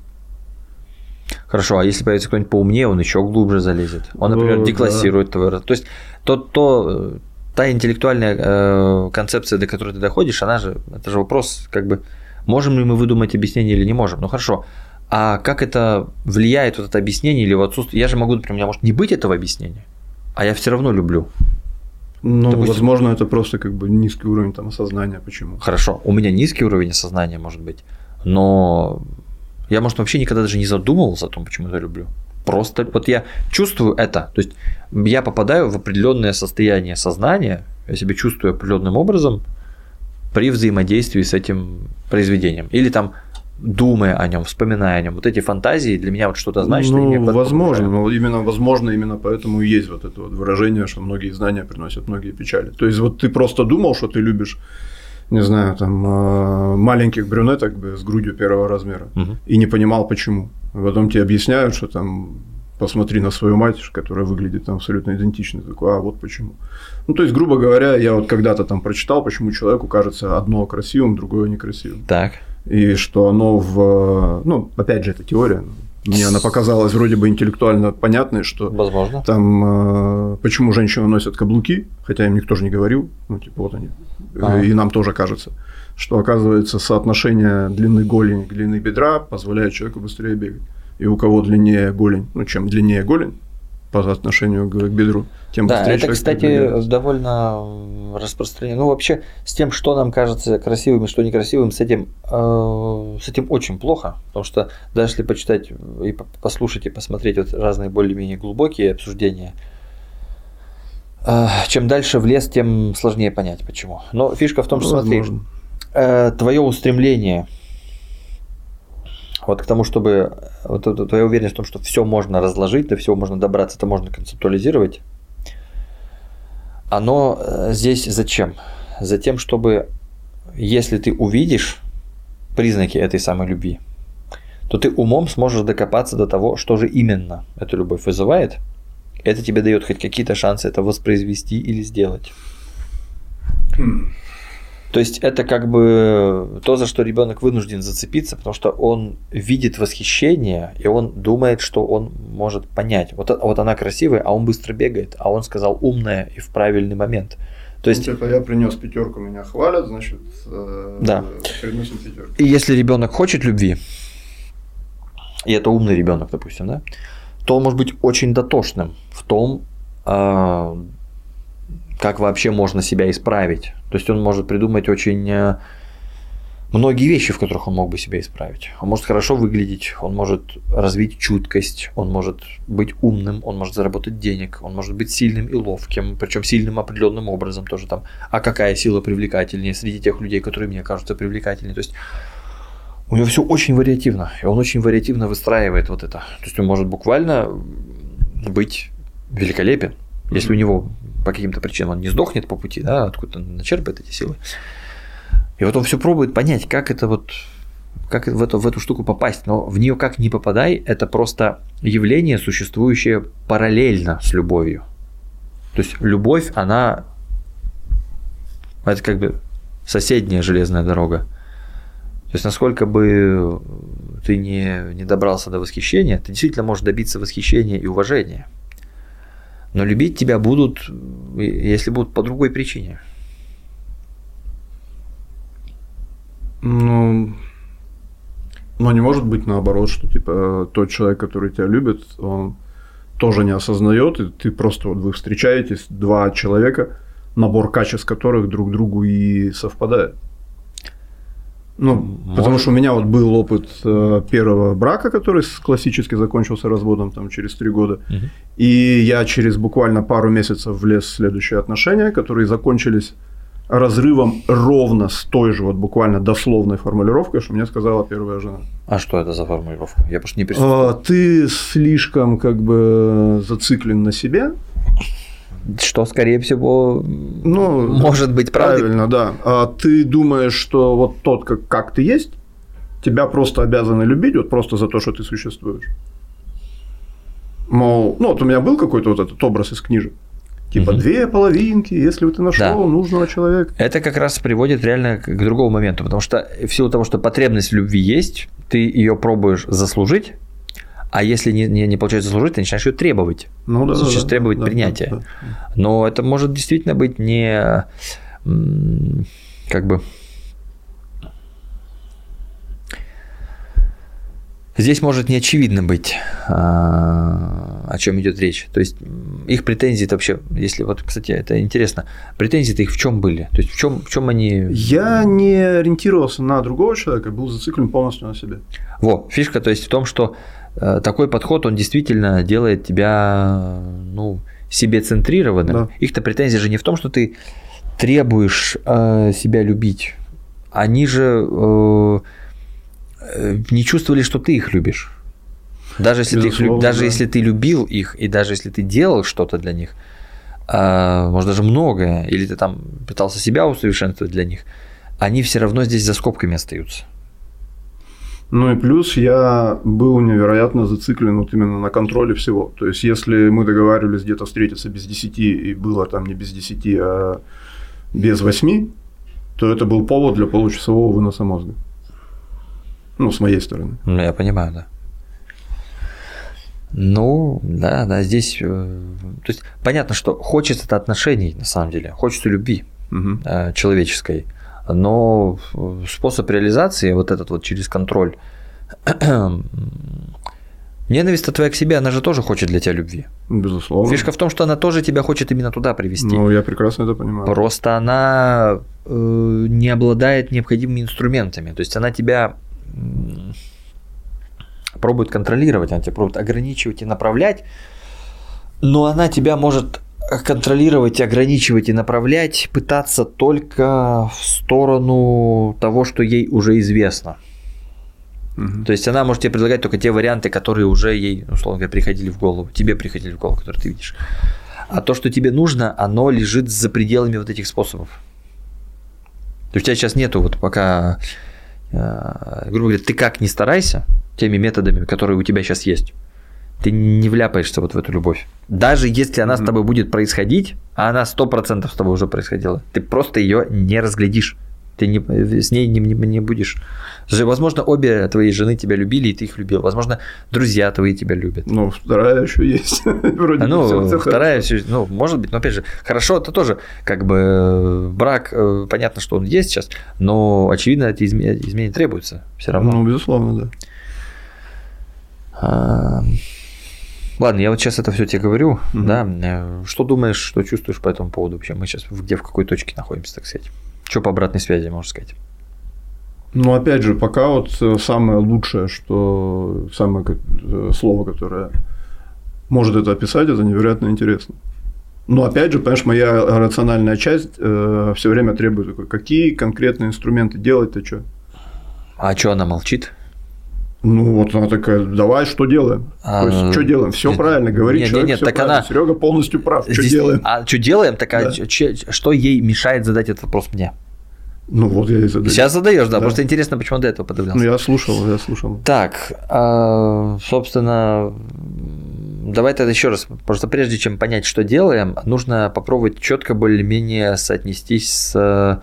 Хорошо, а если появится кто-нибудь поумнее, он еще глубже залезет. Он, например, ну, деклассирует да. твой То есть то, то та интеллектуальная э, концепция, до которой ты доходишь, она же, это же вопрос, как бы, можем ли мы выдумать объяснение или не можем. Ну хорошо, а как это влияет, вот это объяснение или в отсутствие? Я же могу, например, у меня может не быть этого объяснения, а я все равно люблю. Ну, Допустим, возможно, это просто как бы низкий уровень там осознания. Почему? Хорошо, у меня низкий уровень осознания может быть, но я, может, вообще никогда даже не задумывался о том, почему я люблю. Просто вот я чувствую это. То есть я попадаю в определенное состояние сознания, я себя чувствую определенным образом при взаимодействии с этим произведением. Или там думая о нем, вспоминая о нем. Вот эти фантазии для меня вот что-то значит. Ну, возможно, но именно возможно именно поэтому и есть вот это вот выражение, что многие знания приносят многие печали. То есть вот ты просто думал, что ты любишь не знаю, там э, маленьких брюнеток с грудью первого размера угу. и не понимал почему. Потом тебе объясняют, что там посмотри на свою мать, которая выглядит там абсолютно идентично. Такой, а вот почему. Ну, то есть, грубо говоря, я вот когда-то там прочитал, почему человеку кажется одно красивым, другое некрасивым. Так и что оно в... Ну, опять же, это теория. Мне она показалась вроде бы интеллектуально понятной, что Возможно. там э, почему женщины носят каблуки, хотя им никто же не говорил, ну типа вот они, а. и нам тоже кажется, что оказывается соотношение длины голени к длины бедра позволяет человеку быстрее бегать. И у кого длиннее голень, ну чем длиннее голень, по отношению к бедру, тем да, быстрее это, кстати, довольно распространено. Ну, вообще, с тем, что нам кажется красивым и что некрасивым, с этим, э, с этим очень плохо, потому что даже если почитать и послушать и посмотреть вот разные более-менее глубокие обсуждения, э, чем дальше в лес, тем сложнее понять, почему. Но фишка в том, что, смотри, э, твое устремление – вот к тому, чтобы вот твоя уверенность в том, что все можно разложить, до всего можно добраться, это можно концептуализировать, оно э, здесь зачем? Затем, чтобы если ты увидишь признаки этой самой любви, то ты умом сможешь докопаться до того, что же именно эта любовь вызывает. Это тебе дает хоть какие-то шансы это воспроизвести или сделать. То есть это как бы то, за что ребенок вынужден зацепиться, потому что он видит восхищение, и он думает, что он может понять. Вот, вот она красивая, а он быстро бегает, а он сказал умная и в правильный момент. То есть, ну, типа я принес пятерку, меня хвалят, значит, э, да. приносим пятерку. И если ребенок хочет любви, и это умный ребенок, допустим, да, то он может быть очень дотошным в том, э, как вообще можно себя исправить. То есть он может придумать очень э, многие вещи, в которых он мог бы себя исправить. Он может хорошо выглядеть, он может развить чуткость, он может быть умным, он может заработать денег, он может быть сильным и ловким, причем сильным определенным образом тоже там. А какая сила привлекательнее среди тех людей, которые мне кажутся привлекательнее? То есть у него все очень вариативно, и он очень вариативно выстраивает вот это. То есть он может буквально быть великолепен, если у него по каким-то причинам он не сдохнет по пути, да, откуда он начерпает эти силы. И вот он все пробует понять, как это вот как в эту, в эту штуку попасть, но в нее как не попадай, это просто явление, существующее параллельно с любовью. То есть любовь, она это как бы соседняя железная дорога. То есть насколько бы ты не, не добрался до восхищения, ты действительно можешь добиться восхищения и уважения. Но любить тебя будут, если будут по другой причине. Ну, но не может быть наоборот, что типа тот человек, который тебя любит, он тоже не осознает, и ты просто вот вы встречаетесь, два человека, набор качеств которых друг другу и совпадает. Ну, Может... потому что у меня вот был опыт э, первого брака, который классически закончился разводом там через три года, угу. и я через буквально пару месяцев влез в следующие отношения, которые закончились разрывом ровно с той же вот буквально дословной формулировкой, что мне сказала первая жена. А что это за формулировка? Я просто не представляю. А, ты слишком как бы зациклен на себе, что, скорее всего, ну, может быть правдой. Правильно, да. А ты думаешь, что вот тот, как, как ты есть, тебя просто обязаны любить, вот просто за то, что ты существуешь. Мол, ну вот у меня был какой-то вот этот образ из книжек. Типа угу. две половинки, если ты нашел да. нужного человека. Это как раз приводит реально к другому моменту, потому что в силу того, что потребность в любви есть, ты ее пробуешь заслужить, а если не, не, не получается заслужить, ты начинаешь ее требовать. Ну, да, Начинаешь да, требовать да, принятия. Да, да. Но это может действительно быть не как бы Здесь может не очевидно быть, а, о чем идет речь. То есть их претензии вообще, если вот, кстати, это интересно, претензии-то их в чем были? То есть в чем, в чем они? Я не ориентировался на другого человека, был зациклен полностью на себе. Во, фишка, то есть в том, что такой подход, он действительно делает тебя, ну, себе центрированным. Да. Их-то претензия же не в том, что ты требуешь э, себя любить. Они же э, э не чувствовали, что ты их любишь. Даже если, ты, их, даже да. если ты любил их, и даже если ты делал что-то для них, э, может даже многое, или ты там пытался себя усовершенствовать для них, они все равно здесь за скобками остаются. Ну и плюс я был невероятно зациклен вот именно на контроле всего. То есть, если мы договаривались где-то встретиться без 10 и было там не без 10, а без 8, то это был повод для получасового выноса мозга. Ну, с моей стороны. Ну, я понимаю, да. Ну, да, да, здесь, э, то есть понятно, что хочется это отношений, на самом деле, хочется любви угу. человеческой но способ реализации вот этот вот через контроль Ненависть твоя к себе, она же тоже хочет для тебя любви. Безусловно. Фишка в том, что она тоже тебя хочет именно туда привести. Ну, я прекрасно это понимаю. Просто она э, не обладает необходимыми инструментами. То есть она тебя пробует контролировать, она тебя пробует ограничивать и направлять, но она тебя может контролировать, ограничивать и направлять, пытаться только в сторону того, что ей уже известно. Угу. То есть она может тебе предлагать только те варианты, которые уже ей, условно говоря, приходили в голову, тебе приходили в голову, которые ты видишь. А то, что тебе нужно, оно лежит за пределами вот этих способов. То есть у тебя сейчас нету вот пока, э, грубо говоря, ты как не старайся теми методами, которые у тебя сейчас есть, ты не вляпаешься вот в эту любовь. Даже если она mm-hmm. с тобой будет происходить, а она сто процентов с тобой уже происходила, ты просто ее не разглядишь. Ты не, с ней не, не, не будешь. Возможно, обе твои жены тебя любили, и ты их любил. Возможно, друзья твои тебя любят. Ну, вторая еще есть. Вроде а, ну, все, вторая все, ну, может быть, но опять же, хорошо, это тоже как бы э, брак, э, понятно, что он есть сейчас, но очевидно, эти изменения требуются все равно. Ну, безусловно, да. А, Ладно, я вот сейчас это все тебе говорю, угу. да. Э, что думаешь, что чувствуешь по этому поводу вообще? Мы сейчас где в какой точке находимся, так сказать? Что по обратной связи, можно сказать? Ну, опять же, пока вот э, самое лучшее, что самое э, слово, которое может это описать, это невероятно интересно. Но опять же, понимаешь, моя рациональная часть э, все время требует такой, какие конкретные инструменты делать-то что? А что она молчит? Ну, вот она такая, давай, что делаем? А, То есть, что делаем? Все правильно, говорит нет, человек, нет, нет, так правильно. она... Серега полностью прав. Здесь... Что делаем? А что делаем? Так, а что ей мешает задать этот вопрос мне? Ну вот я и задаю. Сейчас задаешь, да, да. Просто интересно, почему до этого подавлялся. Ну я слушал, я слушал. Так, а, собственно, давай тогда еще раз, просто прежде чем понять, что делаем, нужно попробовать четко более-менее соотнестись с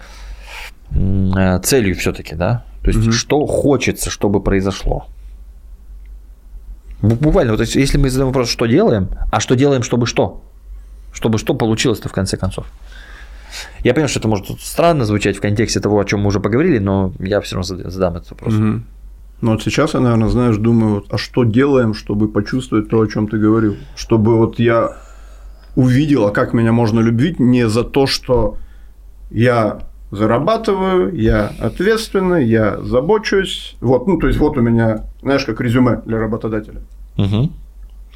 э, целью все-таки, да? То есть, угу. что хочется, чтобы произошло. Буквально, вот если мы задаем вопрос, что делаем, а что делаем, чтобы что? Чтобы что получилось-то в конце концов. Я понимаю, что это может странно звучать в контексте того, о чем мы уже поговорили, но я все равно задам этот вопрос. Угу. Ну вот сейчас я, наверное, знаешь, думаю, вот, а что делаем, чтобы почувствовать то, о чем ты говорил? Чтобы вот я увидела, как меня можно любить не за то, что я зарабатываю, я ответственный, я забочусь. Вот, ну, то есть, вот у меня, знаешь, как резюме для работодателя. Угу.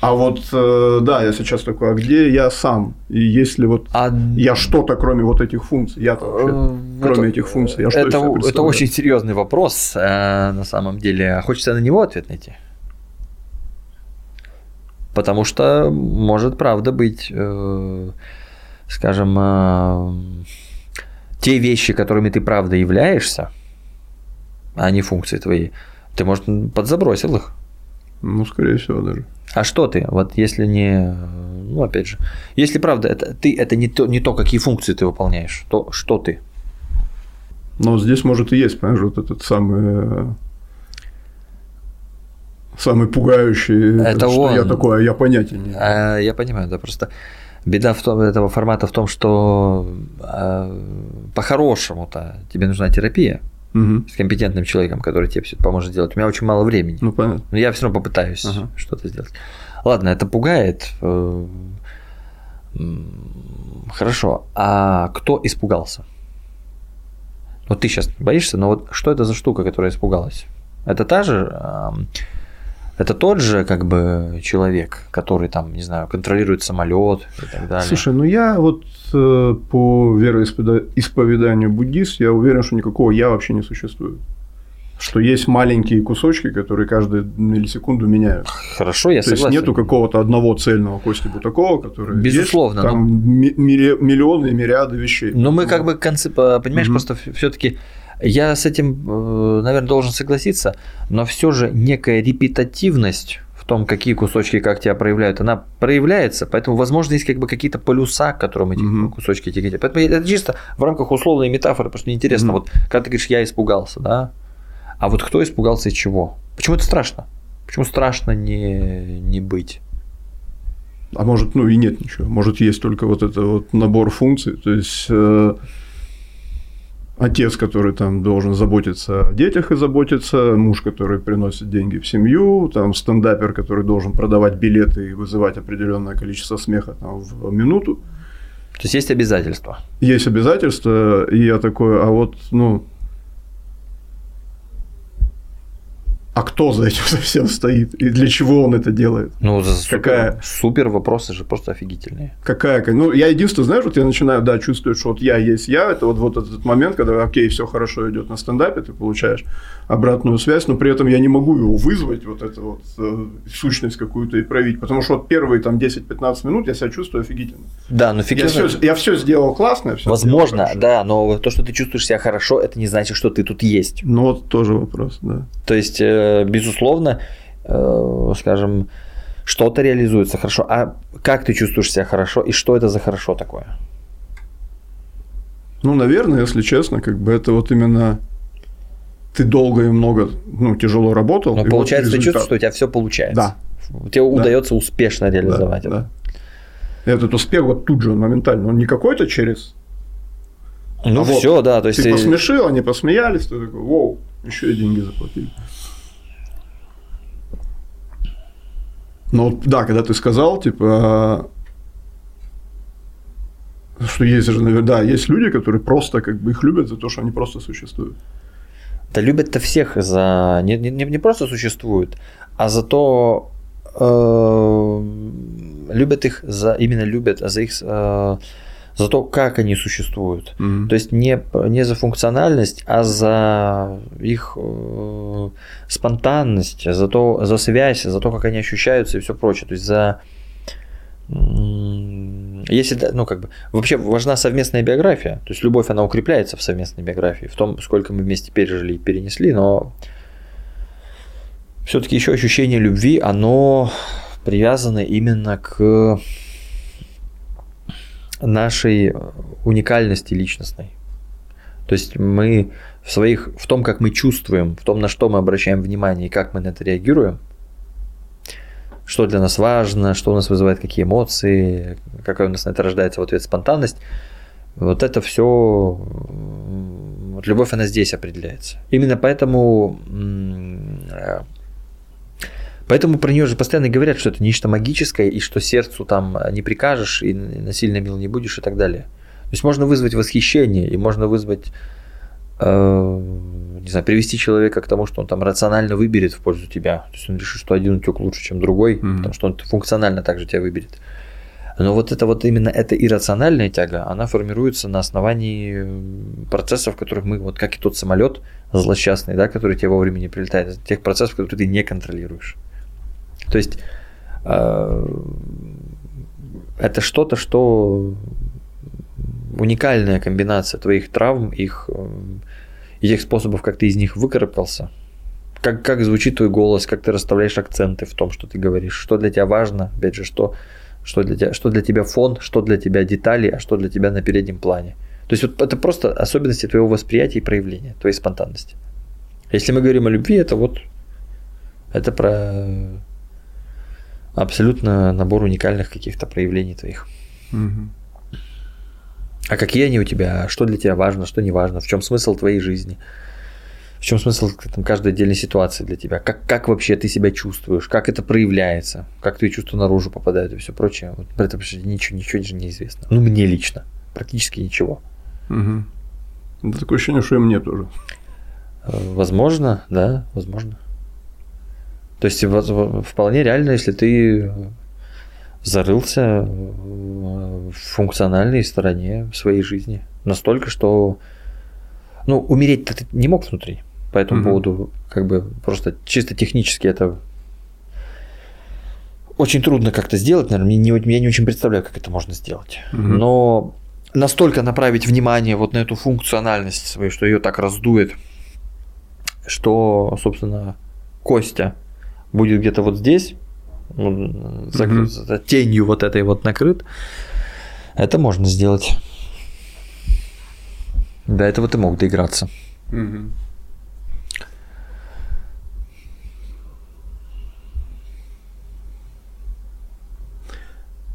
А вот, э, да, я сейчас такой, а где я сам? И если вот а... я что-то, кроме вот этих функций, я-то вообще, э, кроме этих функций, я что это, это очень серьезный вопрос, э, на самом деле. Хочется на него ответ найти. Потому что может правда быть, скажем, те вещи, которыми ты правда являешься, а не функции твои, ты, может, подзабросил их. Ну, скорее всего, даже. А что ты? Вот если не, ну опять же, если правда, это ты это не то, не то, какие функции ты выполняешь, то что ты? Но здесь может и есть, понимаешь, вот этот самый самый пугающий, это что он. я такое, я понятия не А, я понимаю, да, просто беда в том, этого формата в том, что а, по-хорошему-то тебе нужна терапия, угу. с компетентным человеком, который тебе все поможет сделать. У меня очень мало времени. Ну, понятно. Но я все равно попытаюсь ага. что-то сделать. Ладно, это пугает. Э, хорошо. А кто испугался? Вот ты сейчас боишься, но вот что это за штука, которая испугалась? Это та же это тот же, как бы, человек, который там, не знаю, контролирует самолет и так далее. Слушай, ну я вот э, по вероисповеданию буддист, я уверен, что никакого я вообще не существует. Что есть маленькие кусочки, которые каждую миллисекунду меняют. Хорошо, я То согласен. есть нету какого-то одного цельного Кости такого, который Безусловно, есть, там но... миллионы и мириады вещей. Но мы как бы концеп... понимаешь, угу. просто все-таки я с этим, э, наверное, должен согласиться, но все же некая репетативность в том, какие кусочки как тебя проявляют, она проявляется, поэтому, возможно, есть как бы какие-то полюса, к которым эти угу. кусочки тяготят. Поэтому это чисто в рамках условной метафоры, потому что мне интересно, угу. вот когда ты говоришь, я испугался, да, а вот кто испугался и чего? Почему это страшно? Почему страшно не, не быть? А может, ну и нет ничего. Может, есть только вот это вот набор функций. То есть э, отец, который там должен заботиться о детях и заботиться, муж, который приносит деньги в семью, там стендапер, который должен продавать билеты и вызывать определенное количество смеха там, в минуту. То есть есть обязательства? Есть обязательства, и я такой, а вот, ну, а кто за этим совсем стоит и для чего он это делает? Ну, супер, какая супер вопросы же просто офигительные. Какая? Ну, я единственное, знаешь, вот я начинаю, да, чувствовать, что вот я есть я, это вот, вот этот момент, когда, окей, все хорошо идет на стендапе, ты получаешь обратную связь, но при этом я не могу его вызвать, вот эту вот э, сущность какую-то и проявить, потому что вот первые там 10-15 минут я себя чувствую офигительно. Да, но фиг я, все, я все сделал классно. Все Возможно, да, но то, что ты чувствуешь себя хорошо, это не значит, что ты тут есть. Ну, вот тоже вопрос, да. То есть, э, безусловно, э, скажем, что-то реализуется хорошо. А как ты чувствуешь себя хорошо и что это за хорошо такое? Ну, наверное, если честно, как бы это вот именно ты долго и много, ну, тяжело работал. Но получается, вот ты чувствуешь, что у тебя все получается. Да. Тебе да. удается успешно реализовать да, это. Да. Этот успех вот тут же, моментально, он не какой-то через. Ну, а все, вот, да. То есть ты посмешил, они посмеялись, ты такой, вау, еще и деньги заплатили. Ну, да, когда ты сказал, типа, что есть же, наверное, да, есть люди, которые просто как бы их любят за то, что они просто существуют. Да любят-то всех за... Не, не, не просто существуют, а за то... Э, любят их за... Именно любят за их... Э, за то, как они существуют. Mm-hmm. То есть не, не за функциональность, а за их э, спонтанность, за, то, за связь, за то, как они ощущаются и все прочее. То есть за если, ну, как бы, вообще важна совместная биография, то есть любовь, она укрепляется в совместной биографии, в том, сколько мы вместе пережили и перенесли, но все-таки еще ощущение любви, оно привязано именно к нашей уникальности личностной. То есть мы в своих, в том, как мы чувствуем, в том, на что мы обращаем внимание и как мы на это реагируем, что для нас важно, что у нас вызывает какие эмоции, какая у нас на это рождается в ответ спонтанность, вот это все, вот любовь, она здесь определяется. Именно поэтому Поэтому про нее же постоянно говорят, что это нечто магическое, и что сердцу там не прикажешь, и насильно мил не будешь, и так далее. То есть можно вызвать восхищение, и можно вызвать, э, не знаю, привести человека к тому, что он там рационально выберет в пользу тебя. То есть он решит, что один утюг лучше, чем другой, mm-hmm. потому что он функционально также тебя выберет. Но вот это вот именно эта иррациональная тяга, она формируется на основании процессов, которых мы, вот как и тот самолет злосчастный, да, который тебе вовремя не прилетает, тех процессов, которые ты не контролируешь. То есть э, это что-то, что уникальная комбинация твоих травм, их, э, и тех способов, как ты из них выкарабкался. Как, как звучит твой голос, как ты расставляешь акценты в том, что ты говоришь, что для тебя важно, опять же, что, что, для, тебя, что для тебя фон, что для тебя детали, а что для тебя на переднем плане. То есть вот это просто особенности твоего восприятия и проявления, твоей спонтанности. Если мы говорим о любви, это вот это про абсолютно набор уникальных каких-то проявлений твоих. Угу. А какие они у тебя? Что для тебя важно, что не важно? В чем смысл твоей жизни? В чем смысл там, каждой отдельной ситуации для тебя? Как, как вообще ты себя чувствуешь? Как это проявляется? Как твои чувства наружу попадают и все прочее? Вот про это ничего, ничего же не известно. Ну, мне лично. Практически ничего. Угу. Это такое ощущение, что и мне тоже. Возможно, да, возможно. То есть вполне реально, если ты зарылся в функциональной стороне своей жизни. Настолько, что ну, умереть-то ты не мог внутри. По этому угу. поводу, как бы просто чисто технически это очень трудно как-то сделать, наверное. Не, не, я не очень представляю, как это можно сделать. Угу. Но настолько направить внимание вот на эту функциональность свою, что ее так раздует, что, собственно, Костя будет где-то вот здесь, ну, закрыт, mm-hmm. тенью вот этой вот накрыт, это можно сделать. До этого ты мог доиграться. Mm-hmm.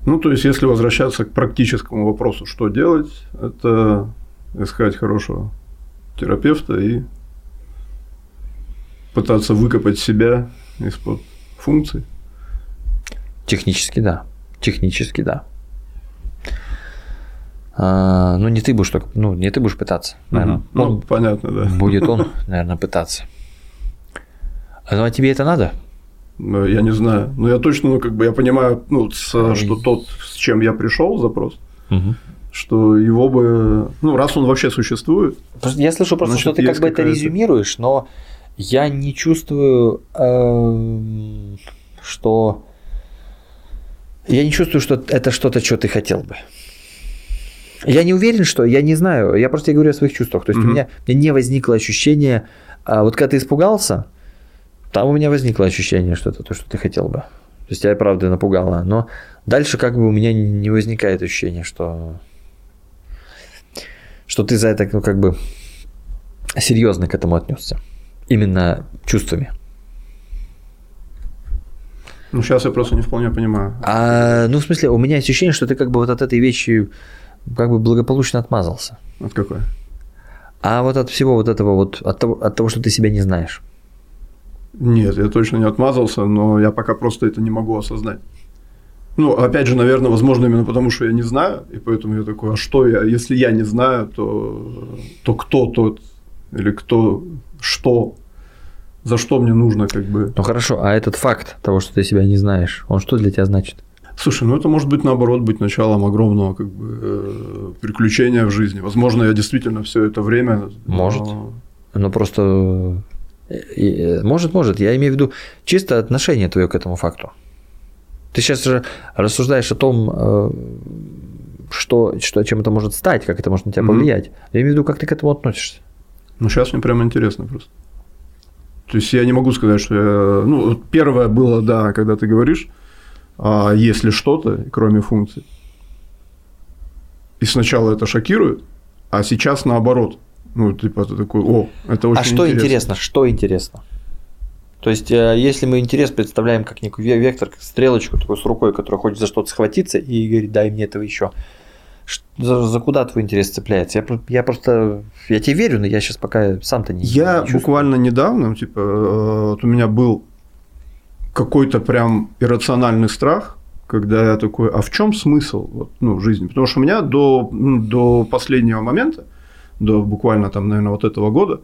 Ну, то есть, если возвращаться к практическому вопросу, что делать, это искать хорошего терапевта и пытаться выкопать себя из-под функций? Технически да. Технически да. А, ну, не ты будешь только, ну, не ты будешь пытаться, наверное. Угу. Ну, понятно, да. Будет он, наверное, пытаться. Ну, а тебе это надо? Ну, я не знаю. Но я точно, ну, как бы я понимаю, ну, с, что тот, с чем я пришел запрос, угу. что его бы. Ну, раз он вообще существует. Я слышу просто, значит, что ты как бы это резюмируешь, но я не чувствую, э, что... Я не чувствую, что это что-то, что ты хотел бы. Я не уверен, что... Я не знаю. Я просто говорю о своих чувствах. То есть mm-hmm. у, меня, у меня не возникло ощущение... А вот когда ты испугался, там у меня возникло ощущение, что это то, что ты хотел бы. То есть тебя правда напугало. Но дальше как бы у меня не возникает ощущения, что что ты за это, ну, как бы серьезно к этому отнесся именно чувствами. Ну, сейчас я просто не вполне понимаю. А, ну, в смысле, у меня ощущение, что ты как бы вот от этой вещи как бы благополучно отмазался. От какой? А вот от всего вот этого вот, от того, от того, что ты себя не знаешь. Нет, я точно не отмазался, но я пока просто это не могу осознать. Ну, опять же, наверное, возможно, именно потому, что я не знаю, и поэтому я такой, а что я, если я не знаю, то, то кто тот, или кто что, за что мне нужно как бы. Ну хорошо, а этот факт того, что ты себя не знаешь, он что для тебя значит? Слушай, ну это может быть наоборот быть началом огромного как бы э, приключения в жизни. Возможно, я действительно все это время. Может. Но... Ну просто э, может, может. Я имею в виду чисто отношение твое к этому факту. Ты сейчас же рассуждаешь о том, э, что, что, чем это может стать, как это может на тебя повлиять. Mm-hmm. Я имею в виду, как ты к этому относишься. Ну, сейчас мне прямо интересно просто. То есть я не могу сказать, что я. Ну, первое было, да, когда ты говоришь, а если что-то, кроме функций. И сначала это шокирует, а сейчас наоборот. Ну, типа, ты такой, о, это очень А что интересно? интересно? Что интересно? То есть, э, если мы интерес представляем как некий вектор, как стрелочку такой с рукой, которая хочет за что-то схватиться и говорит, дай мне этого еще. За, за куда твой интерес цепляется? Я, я просто, я тебе верю, но я сейчас пока сам-то не Я не буквально недавно, типа, э, вот у меня был какой-то прям иррациональный страх, когда я такой, а в чем смысл вот, ну, жизни? Потому что у меня до, ну, до последнего момента, до буквально там, наверное, вот этого года,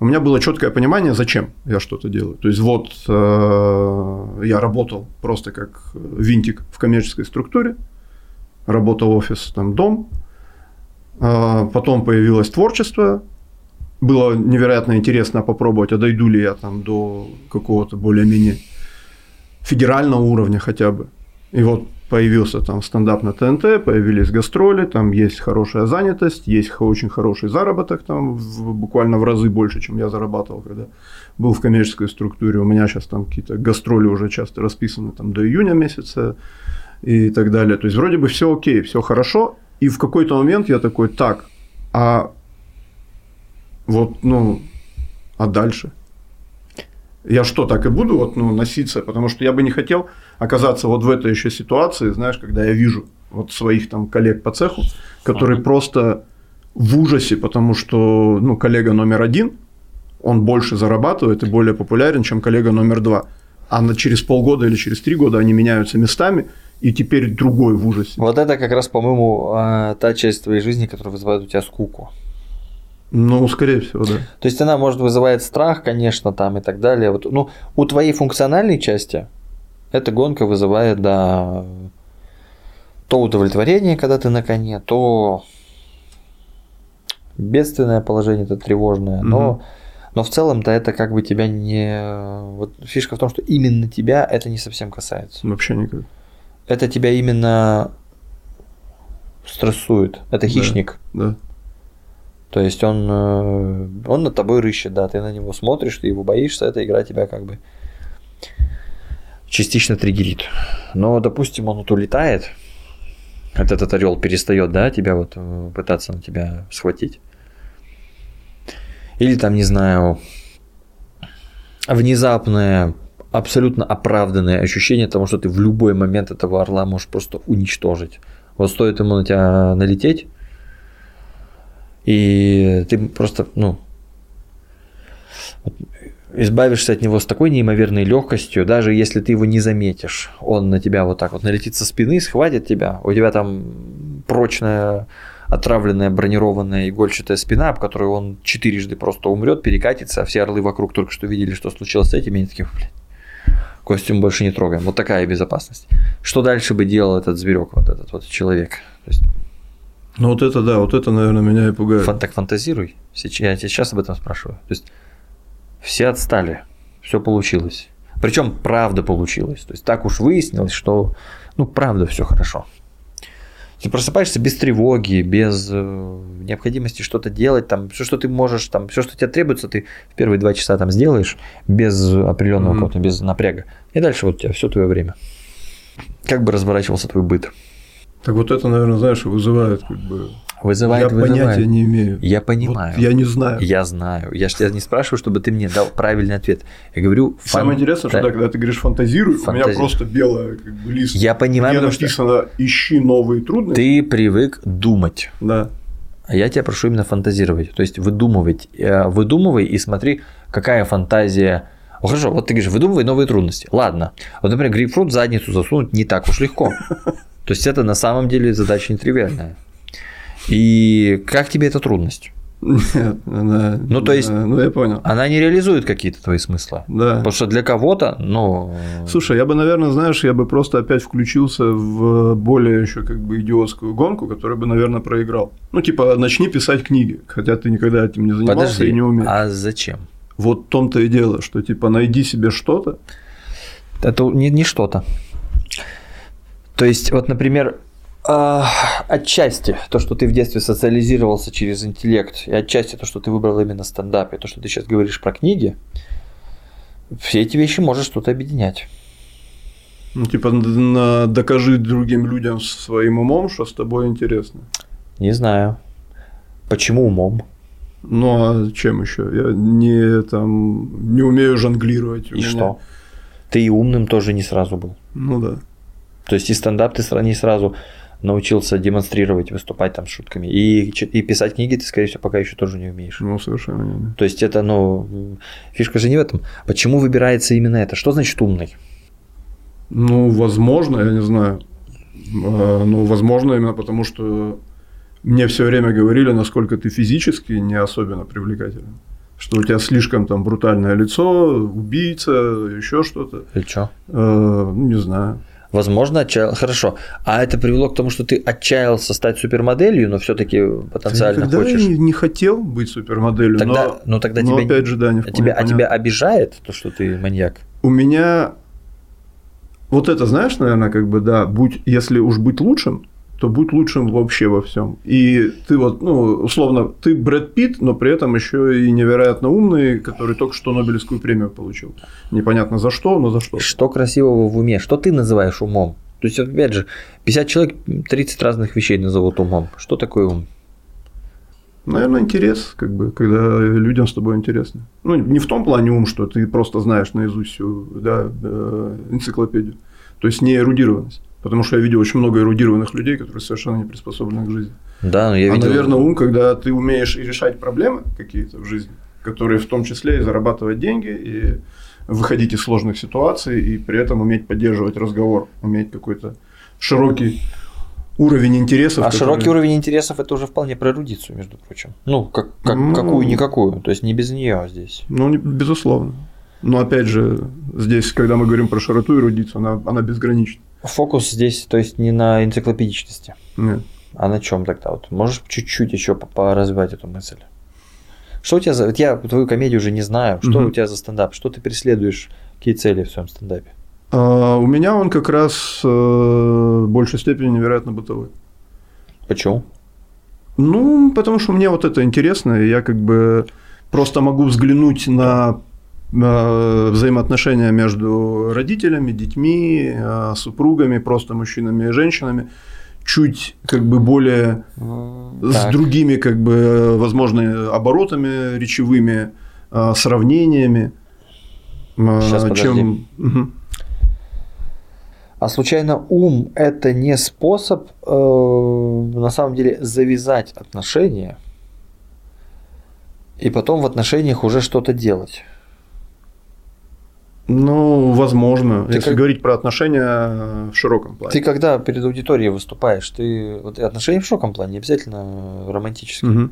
у меня было четкое понимание, зачем я что-то делаю. То есть вот э, я работал просто как винтик в коммерческой структуре, работал офис, там дом, э, потом появилось творчество, было невероятно интересно попробовать, а дойду ли я там до какого-то более-менее федерального уровня хотя бы. И вот появился там стендап на ТНТ, появились гастроли, там есть хорошая занятость, есть очень хороший заработок, там в, буквально в разы больше, чем я зарабатывал, когда был в коммерческой структуре. У меня сейчас там какие-то гастроли уже часто расписаны там до июня месяца и так далее. То есть вроде бы все окей, все хорошо. И в какой-то момент я такой, так, а вот, ну, а дальше? Я что, так и буду вот, ну, носиться? Потому что я бы не хотел оказаться вот в этой еще ситуации, знаешь, когда я вижу вот своих там коллег по цеху, которые ага. просто в ужасе, потому что ну, коллега номер один, он больше зарабатывает и более популярен, чем коллега номер два. А на, через полгода или через три года они меняются местами, и теперь другой в ужасе. Вот это как раз, по-моему, а, та часть твоей жизни, которая вызывает у тебя скуку. Ну, скорее всего, да. То есть она может вызывать страх, конечно, там и так далее. Вот, ну, у твоей функциональной части эта гонка вызывает, да, то удовлетворение, когда ты на коне, то бедственное положение, это тревожное, но, угу. но в целом-то это как бы тебя не... Вот фишка в том, что именно тебя это не совсем касается. Вообще никак. Это тебя именно стрессует. Это хищник. Да. да. То есть он, э, он над тобой рыщет, да, ты на него смотришь, ты его боишься, эта игра тебя как бы частично триггерит. Но, допустим, он вот улетает, вот этот орел перестает, да, тебя вот э, пытаться на тебя схватить. Или там, не знаю, внезапное, абсолютно оправданное ощущение того, что ты в любой момент этого орла можешь просто уничтожить. Вот стоит ему на тебя налететь, и ты просто, ну, избавишься от него с такой неимоверной легкостью, даже если ты его не заметишь. Он на тебя вот так вот налетит со спины, схватит тебя, у тебя там прочная отравленная бронированная игольчатая спина, об которой он четырежды просто умрет, перекатится, а все орлы вокруг только что видели, что случилось с этим, и такие, блядь, костюм больше не трогаем. Вот такая безопасность. Что дальше бы делал этот зверек, вот этот вот человек? То есть, ну вот это да, вот это, наверное, меня и пугает. Фан, так фантазируй. Я тебя сейчас об этом спрашиваю. То есть все отстали, все получилось. Причем правда получилось. То есть так уж выяснилось, что ну правда все хорошо. Ты просыпаешься без тревоги, без э, необходимости что-то делать, там все, что ты можешь, там все, что тебе требуется, ты в первые два часа там сделаешь без определенного mm-hmm. какого-то, без напряга. И дальше вот у тебя все твое время. Как бы разворачивался твой быт? Так вот это, наверное, знаешь, вызывает как бы Вызывает, я вызывает. понятия не имею. Я понимаю. Вот я не знаю. Я знаю. Я же тебя не спрашиваю, чтобы ты мне дал правильный ответ. Я говорю. Фан... Самое интересное, что да, когда ты говоришь фантазируй, Фантази... у меня просто белая как бы лист. Я понимаю. Где написано что... ищи новые трудности. Ты привык думать. Да. А я тебя прошу именно фантазировать. То есть выдумывать. Э, выдумывай и смотри, какая фантазия. Ну, хорошо, вот ты говоришь, выдумывай новые трудности. Ладно. Вот, например, грейпфрут в задницу засунуть не так уж легко. То есть это на самом деле задача нетривиальная. И как тебе эта трудность? Нет, она, ну, то есть, ну, я понял. Она не реализует какие-то твои смыслы. Да. Потому что для кого-то, ну. Слушай, я бы, наверное, знаешь, я бы просто опять включился в более еще как бы идиотскую гонку, которую бы, наверное, проиграл. Ну, типа, начни писать книги, хотя ты никогда этим не занимался Подожди, и не умеешь. А зачем? Вот в том-то и дело, что типа найди себе что-то. Это не, не что-то. То есть, вот, например, э, отчасти то, что ты в детстве социализировался через интеллект, и отчасти то, что ты выбрал именно стендап, и то, что ты сейчас говоришь про книги, все эти вещи может что-то объединять. Ну, типа, докажи другим людям своим умом, что с тобой интересно. Не знаю. Почему умом? Ну а чем еще? Я не там не умею жонглировать. И меня... что? Ты и умным тоже не сразу был. Ну да. То есть и стендап ты не сразу научился демонстрировать, выступать там с шутками. И, и писать книги ты, скорее всего, пока еще тоже не умеешь. Ну, совершенно не. То есть это, ну, фишка же не в этом. Почему выбирается именно это? Что значит умный? Ну, возможно, я не знаю. А, ну, возможно, именно потому что мне все время говорили, насколько ты физически не особенно привлекателен. Что у тебя слишком там брутальное лицо, убийца, еще что-то. Или что? Э, не знаю. Возможно, отчаял. Хорошо. А это привело к тому, что ты отчаялся стать супермоделью, но все-таки потенциально я хочешь. Я не хотел быть супермоделью. Тогда, но, ну тогда но тебя, опять же, да, не а тебя, а тебя обижает то, что ты маньяк? У меня вот это, знаешь, наверное, как бы да, будь, если уж быть лучшим, то будь лучшим вообще во всем. И ты вот, ну, условно, ты Брэд Питт, но при этом еще и невероятно умный, который только что Нобелевскую премию получил. Непонятно за что, но за что. Что красивого в уме? Что ты называешь умом? То есть, опять же, 50 человек 30 разных вещей назовут умом. Что такое ум? Наверное, интерес, как бы, когда людям с тобой интересно. Ну, не в том плане ум, что ты просто знаешь наизусть всю да, э, энциклопедию. То есть не эрудированность. Потому что я видел очень много эрудированных людей, которые совершенно не приспособлены к жизни. Да, но я а, видел... наверное, ум, когда ты умеешь решать проблемы какие-то в жизни, которые в том числе и зарабатывать деньги, и выходить из сложных ситуаций, и при этом уметь поддерживать разговор, уметь какой-то широкий уровень интересов. А который... широкий уровень интересов это уже вполне про эрудицию, между прочим. Ну, как, как, ну, какую-никакую. То есть не без нее здесь. Ну, безусловно. Но опять же, здесь, когда мы говорим про широту эрудицию, она, она безгранична. Фокус здесь, то есть не на энциклопедичности. Нет. А на чем тогда? Вот можешь чуть-чуть еще поразвивать эту мысль? Что у тебя за... Вот я твою комедию уже не знаю. Что угу. у тебя за стендап? Что ты преследуешь? Какие цели в своем стендапе? А, у меня он как раз э, в большей степени невероятно бытовой. Почему? Ну, потому что мне вот это интересно, и я как бы просто могу взглянуть на взаимоотношения между родителями, детьми, э, супругами, просто мужчинами и женщинами чуть как бы более так. с другими как бы возможно оборотами речевыми, э, сравнениями, Сейчас, чем. Угу. А случайно ум это не способ э, на самом деле завязать отношения и потом в отношениях уже что-то делать? Ну, возможно, ты если как... говорить про отношения в широком плане. Ты когда перед аудиторией выступаешь, ты вот отношения в широком плане, не обязательно романтические. Угу.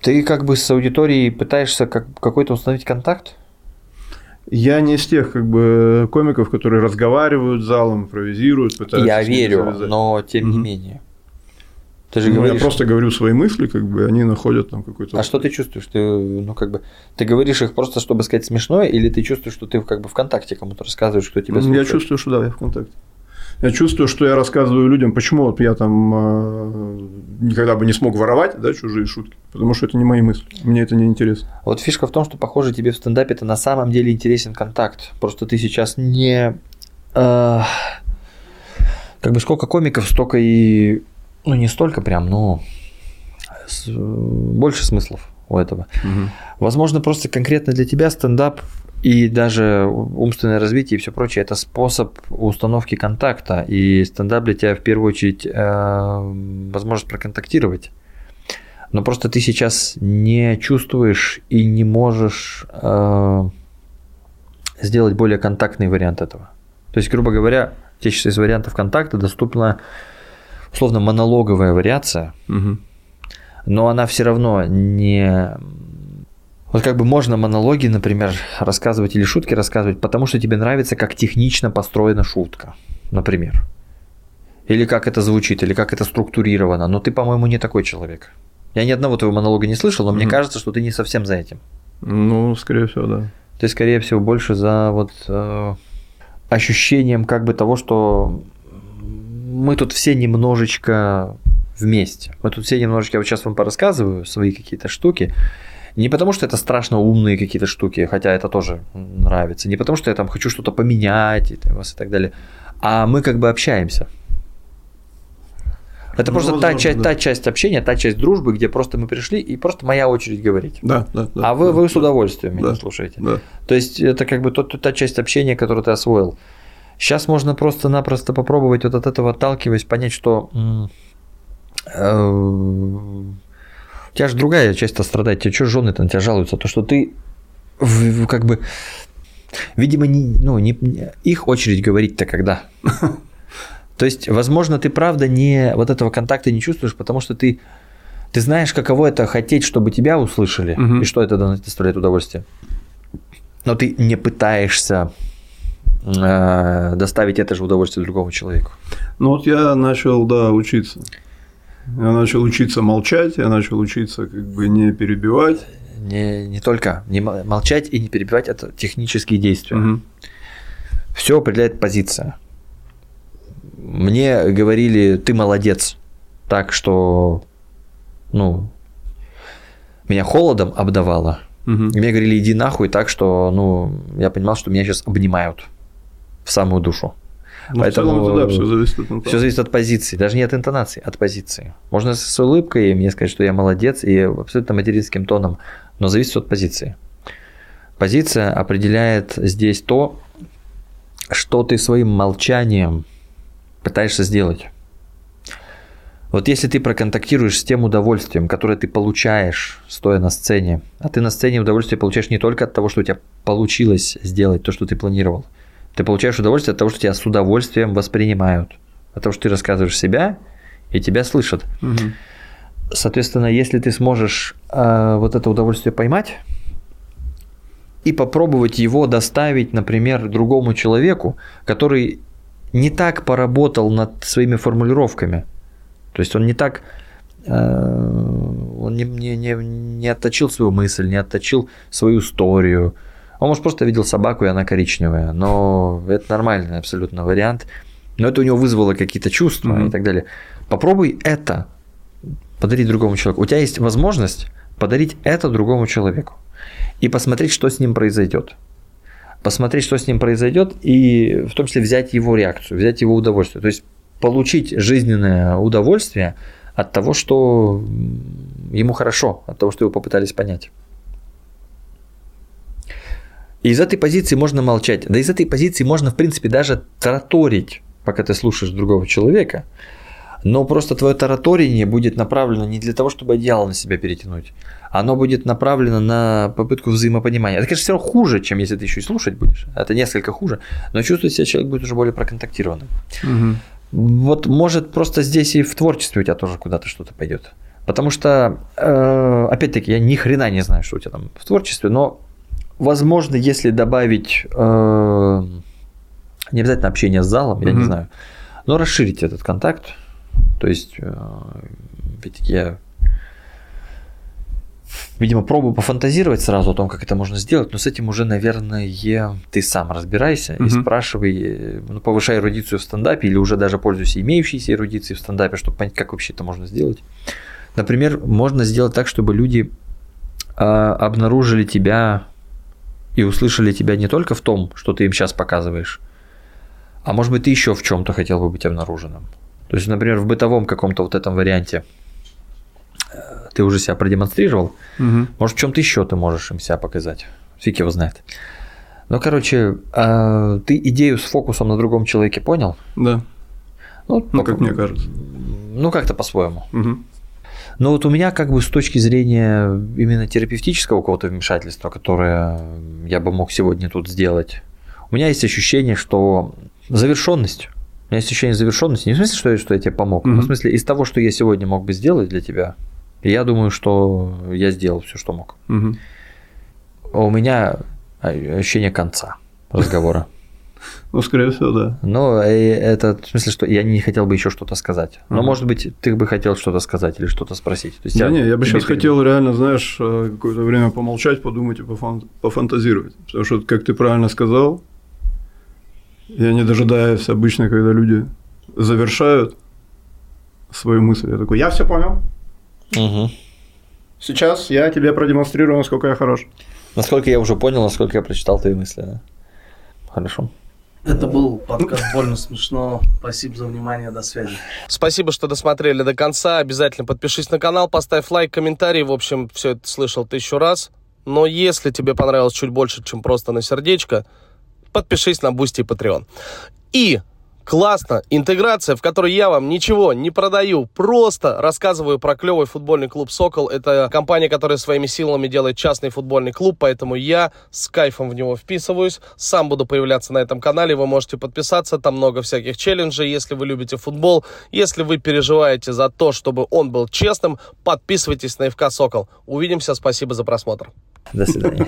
Ты как бы с аудиторией пытаешься как, какой-то установить контакт? Я не из тех как бы комиков, которые разговаривают с залом, импровизируют, пытаются. Я верю, но тем угу. не менее. Ты же ну, говоришь... Я просто говорю свои мысли, как бы они находят там какой-то. А что ты чувствуешь? Ты, ну, как бы, ты говоришь их просто, чтобы сказать смешное, или ты чувствуешь, что ты как бы ВКонтакте кому-то рассказываешь, что тебя слушает? Я чувствую, что да, я ВКонтакте. Я чувствую, что я рассказываю людям, почему вот я там э, никогда бы не смог воровать да, чужие шутки, потому что это не мои мысли, мне это не интересно. Вот фишка в том, что, похоже, тебе в стендапе это на самом деле интересен контакт. Просто ты сейчас не... Э, как бы сколько комиков, столько и ну, не столько прям, но больше смыслов у этого. Угу. Возможно, просто конкретно для тебя стендап и даже умственное развитие и все прочее это способ установки контакта. И стендап для тебя в первую очередь э, возможность проконтактировать. Но просто ты сейчас не чувствуешь и не можешь э, сделать более контактный вариант этого. То есть, грубо говоря, те из вариантов контакта доступно условно монологовая вариация, угу. но она все равно не... Вот как бы можно монологи, например, рассказывать или шутки рассказывать, потому что тебе нравится, как технично построена шутка, например. Или как это звучит, или как это структурировано. Но ты, по-моему, не такой человек. Я ни одного твоего монолога не слышал, но mm-hmm. мне кажется, что ты не совсем за этим. Ну, скорее всего, да. Ты, скорее всего, больше за вот э, ощущением как бы того, что мы тут все немножечко вместе. Мы тут все немножечко, я вот сейчас вам порассказываю свои какие-то штуки. Не потому, что это страшно умные какие-то штуки, хотя это тоже нравится. Не потому, что я там хочу что-то поменять и, вас и так далее. А мы как бы общаемся. Это ну, просто возможно, та, часть, да. та часть общения, та часть дружбы, где просто мы пришли, и просто моя очередь говорить. Да, да, да. А вы, да, вы с удовольствием да, меня слушаете. Да. То есть это как бы тот, та часть общения, которую ты освоил. Сейчас можно просто-напросто попробовать вот от этого отталкиваясь, понять, что э, у тебя же другая часть страдает, тебе что жены-то на тебя жалуются, то что ты как бы, видимо, не, ну, не, их очередь говорить-то когда. То есть, возможно, ты правда не вот этого контакта не чувствуешь, потому что ты ты знаешь, каково это хотеть, чтобы тебя услышали, угу. и что это доставляет удовольствие. Но ты не пытаешься э, доставить это же удовольствие другому человеку. Ну вот я начал, да, учиться. Я начал учиться молчать, я начал учиться как бы не перебивать. Не, не только не молчать и не перебивать это технические действия. Угу. Все определяет позиция мне говорили, ты молодец, так что, ну, меня холодом обдавало. Угу. И мне говорили, иди нахуй, так что, ну, я понимал, что меня сейчас обнимают в самую душу. Ну, Поэтому в целом, да, все зависит от интонации. Все зависит от позиции, даже не от интонации, от позиции. Можно с улыбкой мне сказать, что я молодец, и абсолютно материнским тоном, но зависит от позиции. Позиция определяет здесь то, что ты своим молчанием пытаешься сделать. Вот если ты проконтактируешь с тем удовольствием, которое ты получаешь, стоя на сцене, а ты на сцене удовольствие получаешь не только от того, что у тебя получилось сделать то, что ты планировал. Ты получаешь удовольствие от того, что тебя с удовольствием воспринимают. От того, что ты рассказываешь себя, и тебя слышат. Угу. Соответственно, если ты сможешь э, вот это удовольствие поймать и попробовать его доставить, например, другому человеку, который не так поработал над своими формулировками. То есть он не так э, он не, не, не, не отточил свою мысль, не отточил свою историю. Он, может, просто видел собаку, и она коричневая. Но это нормальный абсолютно вариант. Но это у него вызвало какие-то чувства mm-hmm. и так далее. Попробуй это подарить другому человеку. У тебя есть возможность подарить это другому человеку и посмотреть, что с ним произойдет посмотреть, что с ним произойдет, и в том числе взять его реакцию, взять его удовольствие. То есть получить жизненное удовольствие от того, что ему хорошо, от того, что его попытались понять. И из этой позиции можно молчать. Да из этой позиции можно, в принципе, даже тараторить, пока ты слушаешь другого человека. Но просто твое тараторение будет направлено не для того, чтобы одеяло на себя перетянуть, оно будет направлено на попытку взаимопонимания. Это, конечно, все равно хуже, чем если ты еще и слушать будешь. Это несколько хуже, но чувствовать себя человек будет уже более проконтактированным. Угу. Вот может просто здесь и в творчестве у тебя тоже куда-то что-то пойдет. Потому что, э, опять-таки, я ни хрена не знаю, что у тебя там в творчестве, но, возможно, если добавить э, не обязательно общение с залом, я не знаю, но расширить этот контакт. То есть, э, ведь я видимо, пробую пофантазировать сразу о том, как это можно сделать, но с этим уже, наверное, ты сам разбирайся и спрашивай, ну, повышай эрудицию в стендапе или уже даже пользуйся имеющейся эрудицией в стендапе, чтобы понять, как вообще это можно сделать. Например, можно сделать так, чтобы люди э, обнаружили тебя и услышали тебя не только в том, что ты им сейчас показываешь, а может быть, ты еще в чем-то хотел бы быть обнаруженным. То есть, например, в бытовом каком-то вот этом варианте – ты уже себя продемонстрировал, угу. может, в чем-то еще ты можешь им себя показать. Фиг его знает. Ну, короче, а, ты идею с фокусом на другом человеке понял? Да. Ну, ну как мне кажется. Ну, как-то по-своему. Угу. Но вот у меня как бы с точки зрения именно терапевтического какого-то вмешательства, которое я бы мог сегодня тут сделать, у меня есть ощущение, что завершенность. У меня есть ощущение завершенности. Не в смысле, что я, что я тебе помог, mm-hmm. а в смысле из того, что я сегодня мог бы сделать для тебя, я думаю, что я сделал все, что мог. Угу. У меня ощущение конца разговора. Ну, скорее всего, да. Ну, это в смысле, что я не хотел бы еще что-то сказать. Но, uh может быть, ты бы хотел что-то сказать или что-то спросить. То есть да я, не, я бы сейчас хотел реально, знаешь, э, какое-то время помолчать, подумать и пофан- пофантазировать. Потому что, как ты правильно сказал, я не дожидаюсь обычно, когда люди завершают свою мысль. Я такой, я все понял. Угу. Сейчас я тебе продемонстрирую, насколько я хорош. Насколько я уже понял, насколько я прочитал твои мысли. Да? Хорошо. Это был подкаст «Больно смешно». Спасибо за внимание, до связи. Спасибо, что досмотрели до конца. Обязательно подпишись на канал, поставь лайк, комментарий. В общем, все это слышал тысячу раз. Но если тебе понравилось чуть больше, чем просто на сердечко, подпишись на Бусти и Patreon. И Классно. Интеграция, в которой я вам ничего не продаю, просто рассказываю про клевый футбольный клуб «Сокол». Это компания, которая своими силами делает частный футбольный клуб, поэтому я с кайфом в него вписываюсь. Сам буду появляться на этом канале, вы можете подписаться, там много всяких челленджей, если вы любите футбол. Если вы переживаете за то, чтобы он был честным, подписывайтесь на ФК «Сокол». Увидимся, спасибо за просмотр. До свидания.